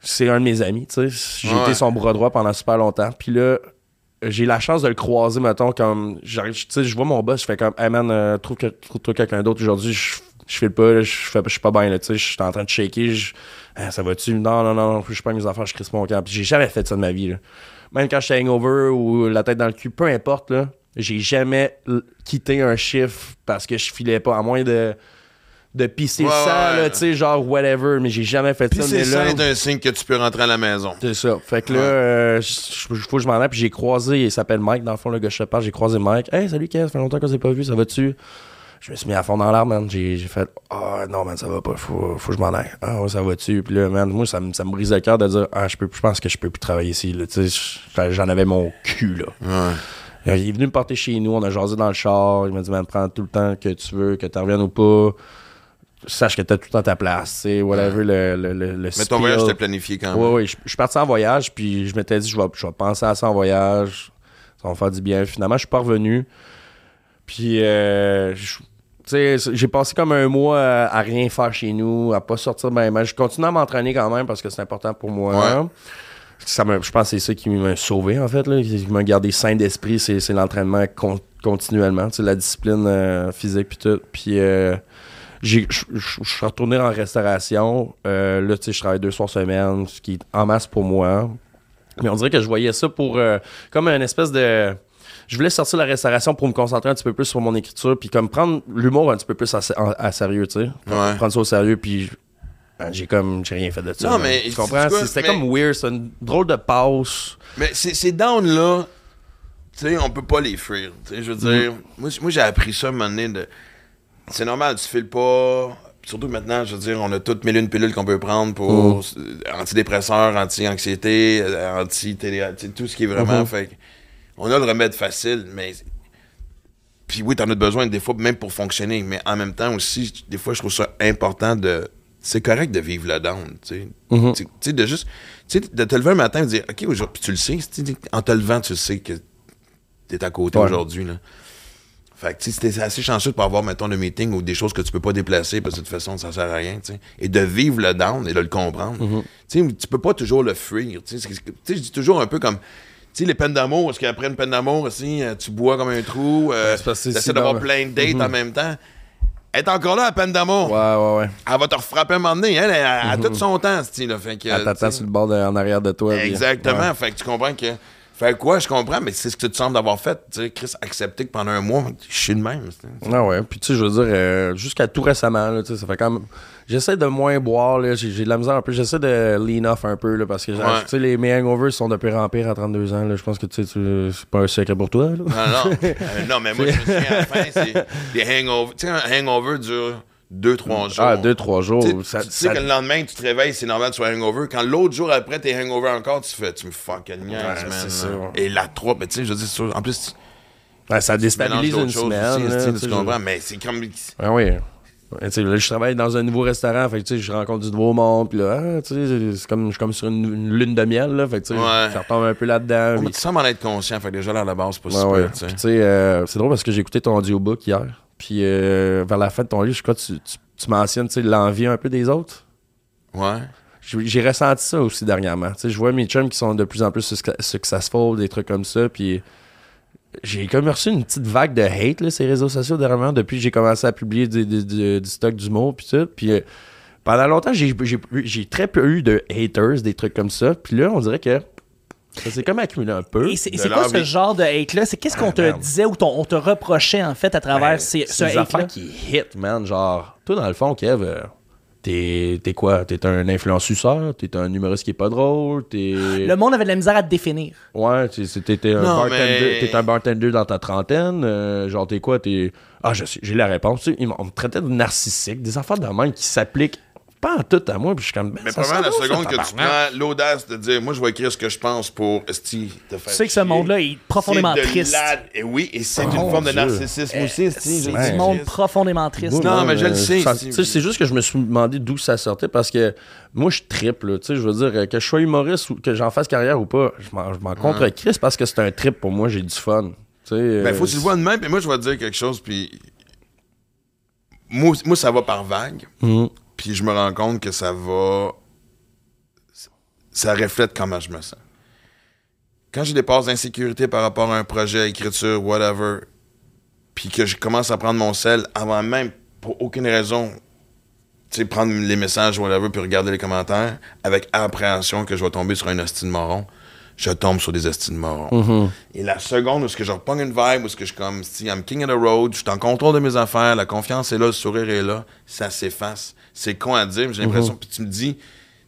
C'est un de mes amis, tu sais. J'ai Ouais. été son bras droit pendant super longtemps. Puis là, j'ai la chance de le croiser, mettons, comme. Tu sais, je vois mon boss, je fais comme, hey man, euh, trouve, que, trouve-toi quelqu'un d'autre aujourd'hui. Je, je file pas, je, fais, je suis pas bien, là, tu sais. Je suis en train de shaker. je- Ah, ça va-tu? Non, non, non, non, je suis pas mes affaires, je crisse mon camp. J'ai jamais fait ça de ma vie, là. Même quand j'étais hangover ou la tête dans le cul, peu importe, là. J'ai jamais quitté un chiffre parce que je filais pas, à moins de. De pisser Ouais, sang, ouais. là, tu sais, genre whatever, mais j'ai jamais fait Puis ça. c'est mais ça, là, c'est un signe que tu peux rentrer à la maison. c'est ça. Fait que là, euh, faut que je m'en aille. Puis j'ai croisé, il s'appelle Mike, dans le fond, le gars je. J'ai croisé Mike. Hey, salut, Kev, ça fait longtemps qu'on s'est pas vu, ça va-tu? Je me suis mis à fond dans l'arbre, man. J'ai fait, ah non, man, ça va pas, faut, faut que je m'en aille. Ah ouais, ça va-tu? Puis là, man, moi, ça, me- ça me brise le cœur de dire, ah, je, peux, je pense que je peux plus travailler ici, j'en avais mon cul, là. Ouais. Euh, Il est venu me porter chez nous, on a jasé dans le char. Il m'a dit, man, prends tout le temps que tu veux, que tu reviennes ou pas. Sache que t'as tout le temps ta place, whatever le, le, le, le Mais ton spiel. voyage était planifié quand même. Ouais, ouais, je, je suis parti en voyage, puis je m'étais dit, je vais, je vais penser à ça en voyage, ça va me faire du bien. Finalement, je suis pas revenu. Puis, euh, je- j'ai passé comme un mois à, à rien faire chez nous, à pas sortir de ma image. Je continue à m'entraîner quand même parce que c'est important pour moi. Ouais. Ça me- je pense que c'est ça qui m'a sauvé, en fait, là, qui m'a gardé sain d'esprit, c'est c'est l'entraînement con- continuellement, tu sais, la discipline euh, physique, puis tout. Puis, euh, je suis retourné en restauration. Euh, là, tu sais, je travaille deux soirs semaine, ce qui est en masse pour moi. Mais on dirait que je voyais ça pour euh, comme une espèce de. Je voulais sortir la restauration pour me concentrer un petit peu plus sur mon écriture, puis comme prendre l'humour un petit peu plus à, à- à sérieux, tu sais. Ouais. Prendre ça au sérieux, puis ben, j'ai comme j'ai rien fait de ça. Non, là. mais tu comprends? C'était mais- comme weird, c'est une drôle de passe. Mais ces, ces downs-là, tu sais, on peut pas les fuir. Tu sais, je veux dire, moi, j- moi j'ai appris ça à un moment donné de. C'est normal, tu files pas. Surtout maintenant, je veux dire, on a toutes mille une pilules qu'on peut prendre pour euh, antidépresseurs, anti-anxiété, euh, anti-télé, tout ce qui est vraiment. Mhm. Fait on a le remède facile, mais. Puis oui, t'en as besoin des fois, même pour fonctionner, mais en même temps aussi, des fois, je trouve ça important de. C'est correct de vivre le down, tu sais. Mhm. Tu sais, de juste. Tu sais, de te lever un matin et de dire, OK, aujourd'hui, tu le sais, en te levant, tu sais que t'es à côté Ouais. aujourd'hui, là. Fait que, tu sais, c'était assez chanceux de pas avoir, mettons, le meeting ou des choses que tu peux pas déplacer parce que de toute façon, ça sert à rien, tu sais. Et de vivre le down et de le comprendre. Tu sais, tu peux pas toujours le fuir, tu sais. Tu sais, je dis toujours un peu comme, sais, les peines d'amour, est-ce qu'après une peine d'amour, aussi, euh, tu bois comme un trou, euh, t'essaies si d'avoir plein de dates en même temps? Elle est encore là, la peine d'amour. Ouais, ouais, ouais. Elle va te refrapper un moment donné. Elle, elle, elle a tout son temps, ce là Fait que, Elle t'attend tu sur le bord de- en arrière de toi. Exactement. Ouais. Fait que tu comprends que. Fait quoi, je comprends, mais c'est ce que tu sembles avoir fait. Tu sais, Chris, accepter que pendant un mois, je suis de même. tu. Ah ouais, puis tu sais, je veux dire, euh, jusqu'à tout récemment, là, tu ça fait quand même... J'essaie de moins boire, là, j'ai de la misère un peu, j'essaie de lean off un peu, là, parce que, Ouais. tu sais, les, mes hangovers sont de pire en pire à 32 ans, là, je pense que, tu sais, tu- c'est pas un secret pour toi, là. Non, non. Euh, non, mais moi, je me souviens, à la fin, c'est des hangovers. Tu sais, un hangover dure 2-3 jours. Ah, deux, trois jours, Tu sais, ça- tu sais ça- que le lendemain, tu te réveilles, c'est normal tu sois hangover. Quand l'autre jour après, t'es hangover encore, tu fais, tu me fucking niaises, Ouais, man. ça, ouais. Et la 3, ben, tu sais, je veux dire, c'est sûr, en plus, tu Ouais, ça déstabilise une semaine, aussi, là, tu sais, comprends, je- mais c'est comme. Ah oui. Ouais, là, je travaille dans un nouveau restaurant, fait que, je rencontre du nouveau monde, puis là, ah, c'est comme, je suis comme sur une, une lune de miel, là, fait que, Ouais. ça retombe un peu là-dedans. Mais tu sembles en être conscient, fait que déjà là, à la base, c'est pas Ouais, euh, c'est drôle parce que j'ai écouté ton audiobook hier, puis euh, vers la fin de ton livre, je crois que tu, tu, tu mentionnes, l'envie un peu des autres. Ouais. J'ai ressenti ça aussi dernièrement. Je vois mes chums qui sont de plus en plus suc- successful, des trucs comme ça, puis j'ai comme reçu une petite vague de hate, là, ces réseaux sociaux dernièrement, depuis que j'ai commencé à publier du, du- du- du stock d'humour, puis tout. Puis euh, pendant longtemps, j'ai- j'ai j'ai très peu eu de haters, des trucs comme ça. Puis là, on dirait que ça s'est comme accumulé un peu. Et c'est c'est quoi ce genre de hate-là? C'est qu'est-ce qu'on Ah, te merde. disait ou on te reprochait, en fait, à travers Ben, ces, ce c'est hate-là? affaires qui hit, man. Genre, toi, dans le fond, Kev, euh, t'es t'es quoi? T'es un influenceur? T'es un humoriste qui est pas drôle? T'es... Le monde avait de la misère à te définir. Ouais, t'es un, Non, bartender, mais- un bartender dans ta trentaine. euh, genre, t'es quoi? T'es... Ah, je sais, j'ai la réponse. Ils on me traitait de narcissique. Des affaires de même qui s'appliquent pas en tout à moi. Puis je suis comme... ben, Mais probablement, la seconde ça, que tu prends l'audace de dire, moi, je vais écrire ce que je pense pour Esti te faire Tu sais que ce monde-là est profondément C'est de triste. la- Et oui, et c'est Oh, une forme de narcissisme aussi, Esti. C'est du dis, monde profondément triste. Non, Ouais, mais je le euh, sais, ça- c'est- tu sais, C'est juste que je me suis demandé d'où ça sortait parce que moi, je triple. là, Tu sais, je veux dire, euh, que je sois humoriste ou que j'en fasse carrière ou pas, je m'en, je m'en contre Chris parce que c'est un trip pour moi, j'ai du fun. Tu sais, Ben, euh, faut que tu le vois de même, mais moi, je vais te dire quelque chose, puis. Moi, moi, ça va par vague, Mhm. Puis je me rends compte que ça va. Ça reflète comment je me sens. Quand j'ai des passes d'insécurité par rapport à un projet, écriture, whatever, puis que je commence à prendre mon sel avant même, pour aucune raison, tu sais, prendre les messages, whatever, puis regarder les commentaires, avec appréhension que je vais tomber sur un hostie de moron, je tombe sur des hosties de moron. Et la seconde où ce que je reprends une vibe, où ce que je suis comme, si I'm king of the road, je suis en contrôle de mes affaires, la confiance est là, le sourire est là, ça s'efface. C'est con à dire, mais j'ai l'impression, puis tu me dis,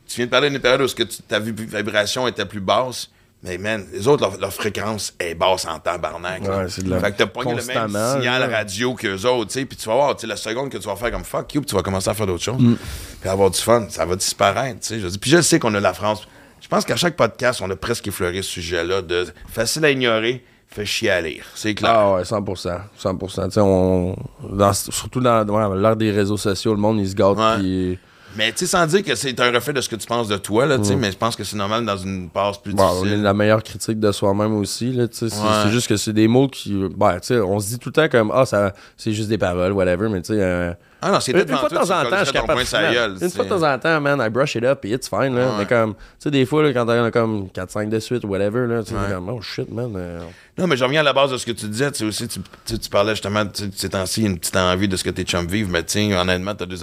tu viens de parler d'une période où ce que tu- ta vib- vibration était plus basse, mais man, les autres, leur, leur fréquence est basse en tabarnak. Ouais, c'est de la- Fait que t'as pogné le même signal là. radio qu'eux autres, tu sais, puis tu vas voir, tu sais, la seconde que tu vas faire comme fuck you, puis tu vas commencer à faire d'autres choses, Mm. puis avoir du fun, ça va disparaître, tu sais. Je dis, puis je sais qu'on a la France. Je pense qu'à chaque podcast, on a presque effleuré ce sujet-là de facile à ignorer, fait chier à lire. C'est clair. Ah ouais, 100%. 100%. Tu sais, on, dans- surtout dans ouais, l'ère des réseaux sociaux, le monde, il se gâte. Ouais. puis- Mais tu sais, sans dire que c'est un reflet de ce que tu penses de toi, là, tu sais, mais je pense que c'est normal dans une passe plus Bon, on est difficile. la meilleure critique de soi-même aussi. Là, tu sais, c'est, Ouais. juste que c'est des mots qui. Ben, tu sais, on se dit tout le temps comme Ah, ça, c'est juste des paroles, whatever, mais tu sais. euh, Ah non, c'est une, une fois de temps en temps, je suis capable. man, gueule, une fois de temps en temps, man, I brush it up et it's fine. Là, Ouais. Mais comme, tu sais, des fois, là, quand t'en as comme 4-5 de suite whatever, là, tu sais, Ouais. comme Oh shit, man. euh, Non, mais je reviens à la base de ce que tu disais. Tu sais, aussi, tu, tu, tu parlais justement, tu sais, ces temps-ci, une petite envie de ce que tes chums vivent, mais tiens, honnêtement, t'as deux.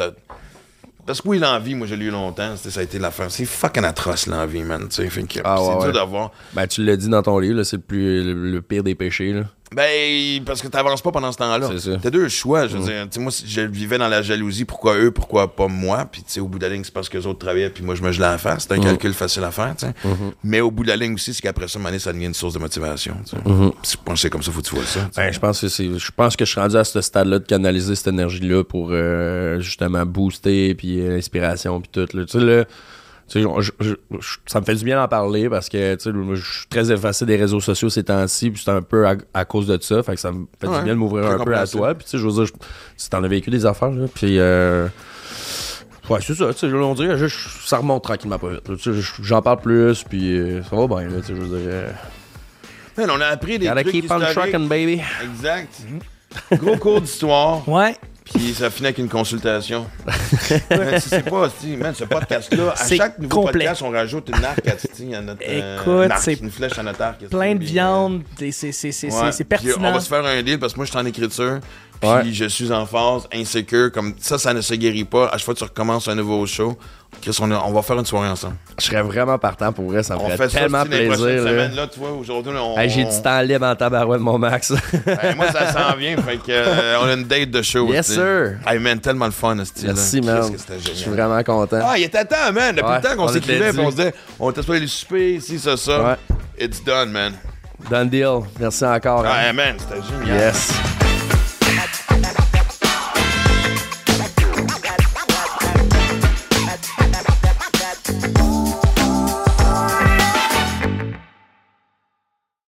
Parce que oui, l'envie, moi, j'ai lu longtemps, c'était- ça a été l'affaire. C'est fucking atroce, l'envie, man. Tu sais, fait que Ah, c'est ouais, dur ouais. d'avoir. Ben, tu l'as dit dans ton livre, là, c'est le, plus, le, le pire des péchés. Là. Ben, parce que t'avances pas pendant ce temps-là. T'as deux choix. Je veux dire, tu sais, moi, si je vivais dans la jalousie, pourquoi eux, pourquoi pas moi? Puis, tu sais, au bout de la ligne, c'est parce que les autres travaillaient, puis moi, je me gelais face. C'est un calcul facile à faire, tu sais. Mais au bout de la ligne aussi, c'est qu'après ça, donné, ça devient une source de motivation, tu sais. Puis Je pense que c'est comme ça, faut que tu vois ça. Ben, je pense que c'est, je pense que je suis rendu à ce stade-là de canaliser cette énergie-là pour euh, justement booster puis euh, l'inspiration puis tout. Tu sais, là, je- je- je- ça me fait du bien d'en parler parce que tu sais, moi, je suis très effacé des réseaux sociaux ces temps-ci puis c'est un peu à, à cause de ça. Fait que ça me fait Ouais, du bien de m'ouvrir un peu à toi. Puis tu sais, je veux dire, je- si t'en as vécu des affaires, là, puis euh, Ouais, c'est ça, tu on dirait que je- ça remonte tranquillement pas vite. J'en parle plus, puis euh, ça va bien, là, tu sais, je veux dire. euh, Man, on a appris des Gotta trucs keep on historiques. trucking, baby. Exact. Gros cours d'histoire. Ouais. Puis ça finit avec une consultation. C'est pas, man, ce podcast-là, à chaque nouveau complet. podcast, on rajoute une arc à, à notre euh, Écoute, c'est une flèche à notre arc. Plein de viande, et c'est c'est- c'est- Ouais. Puis On pertinent. va se faire un deal parce que moi, je suis en écriture. Puis Ouais. je suis en phase, insécure. Comme ça, ça ne se guérit pas. À chaque fois que tu recommences un nouveau show, Chris, on, a- on va faire une soirée ensemble. Je serais vraiment partant pour vrai, ça me On ferait fait ça tellement prochaines plaisir. là. Là, tu vois, aujourd'hui, on. Hey, J'ai du temps libre en tabarouette, mon max. Moi, ça s'en vient. Fait que, euh, on a une date de show. Yes, tu sais. sir. Hey, man, tellement le fun, ce Merci, man. Je suis vraiment content. Ah, il était temps, man. Depuis Ouais, le temps qu'on on s'écrivait, on se disait, on était supposé aller souper, ici, ça, ça. Ouais. It's done, man. Done deal. Merci encore. hein. Ah, man, c'était génial. Yes.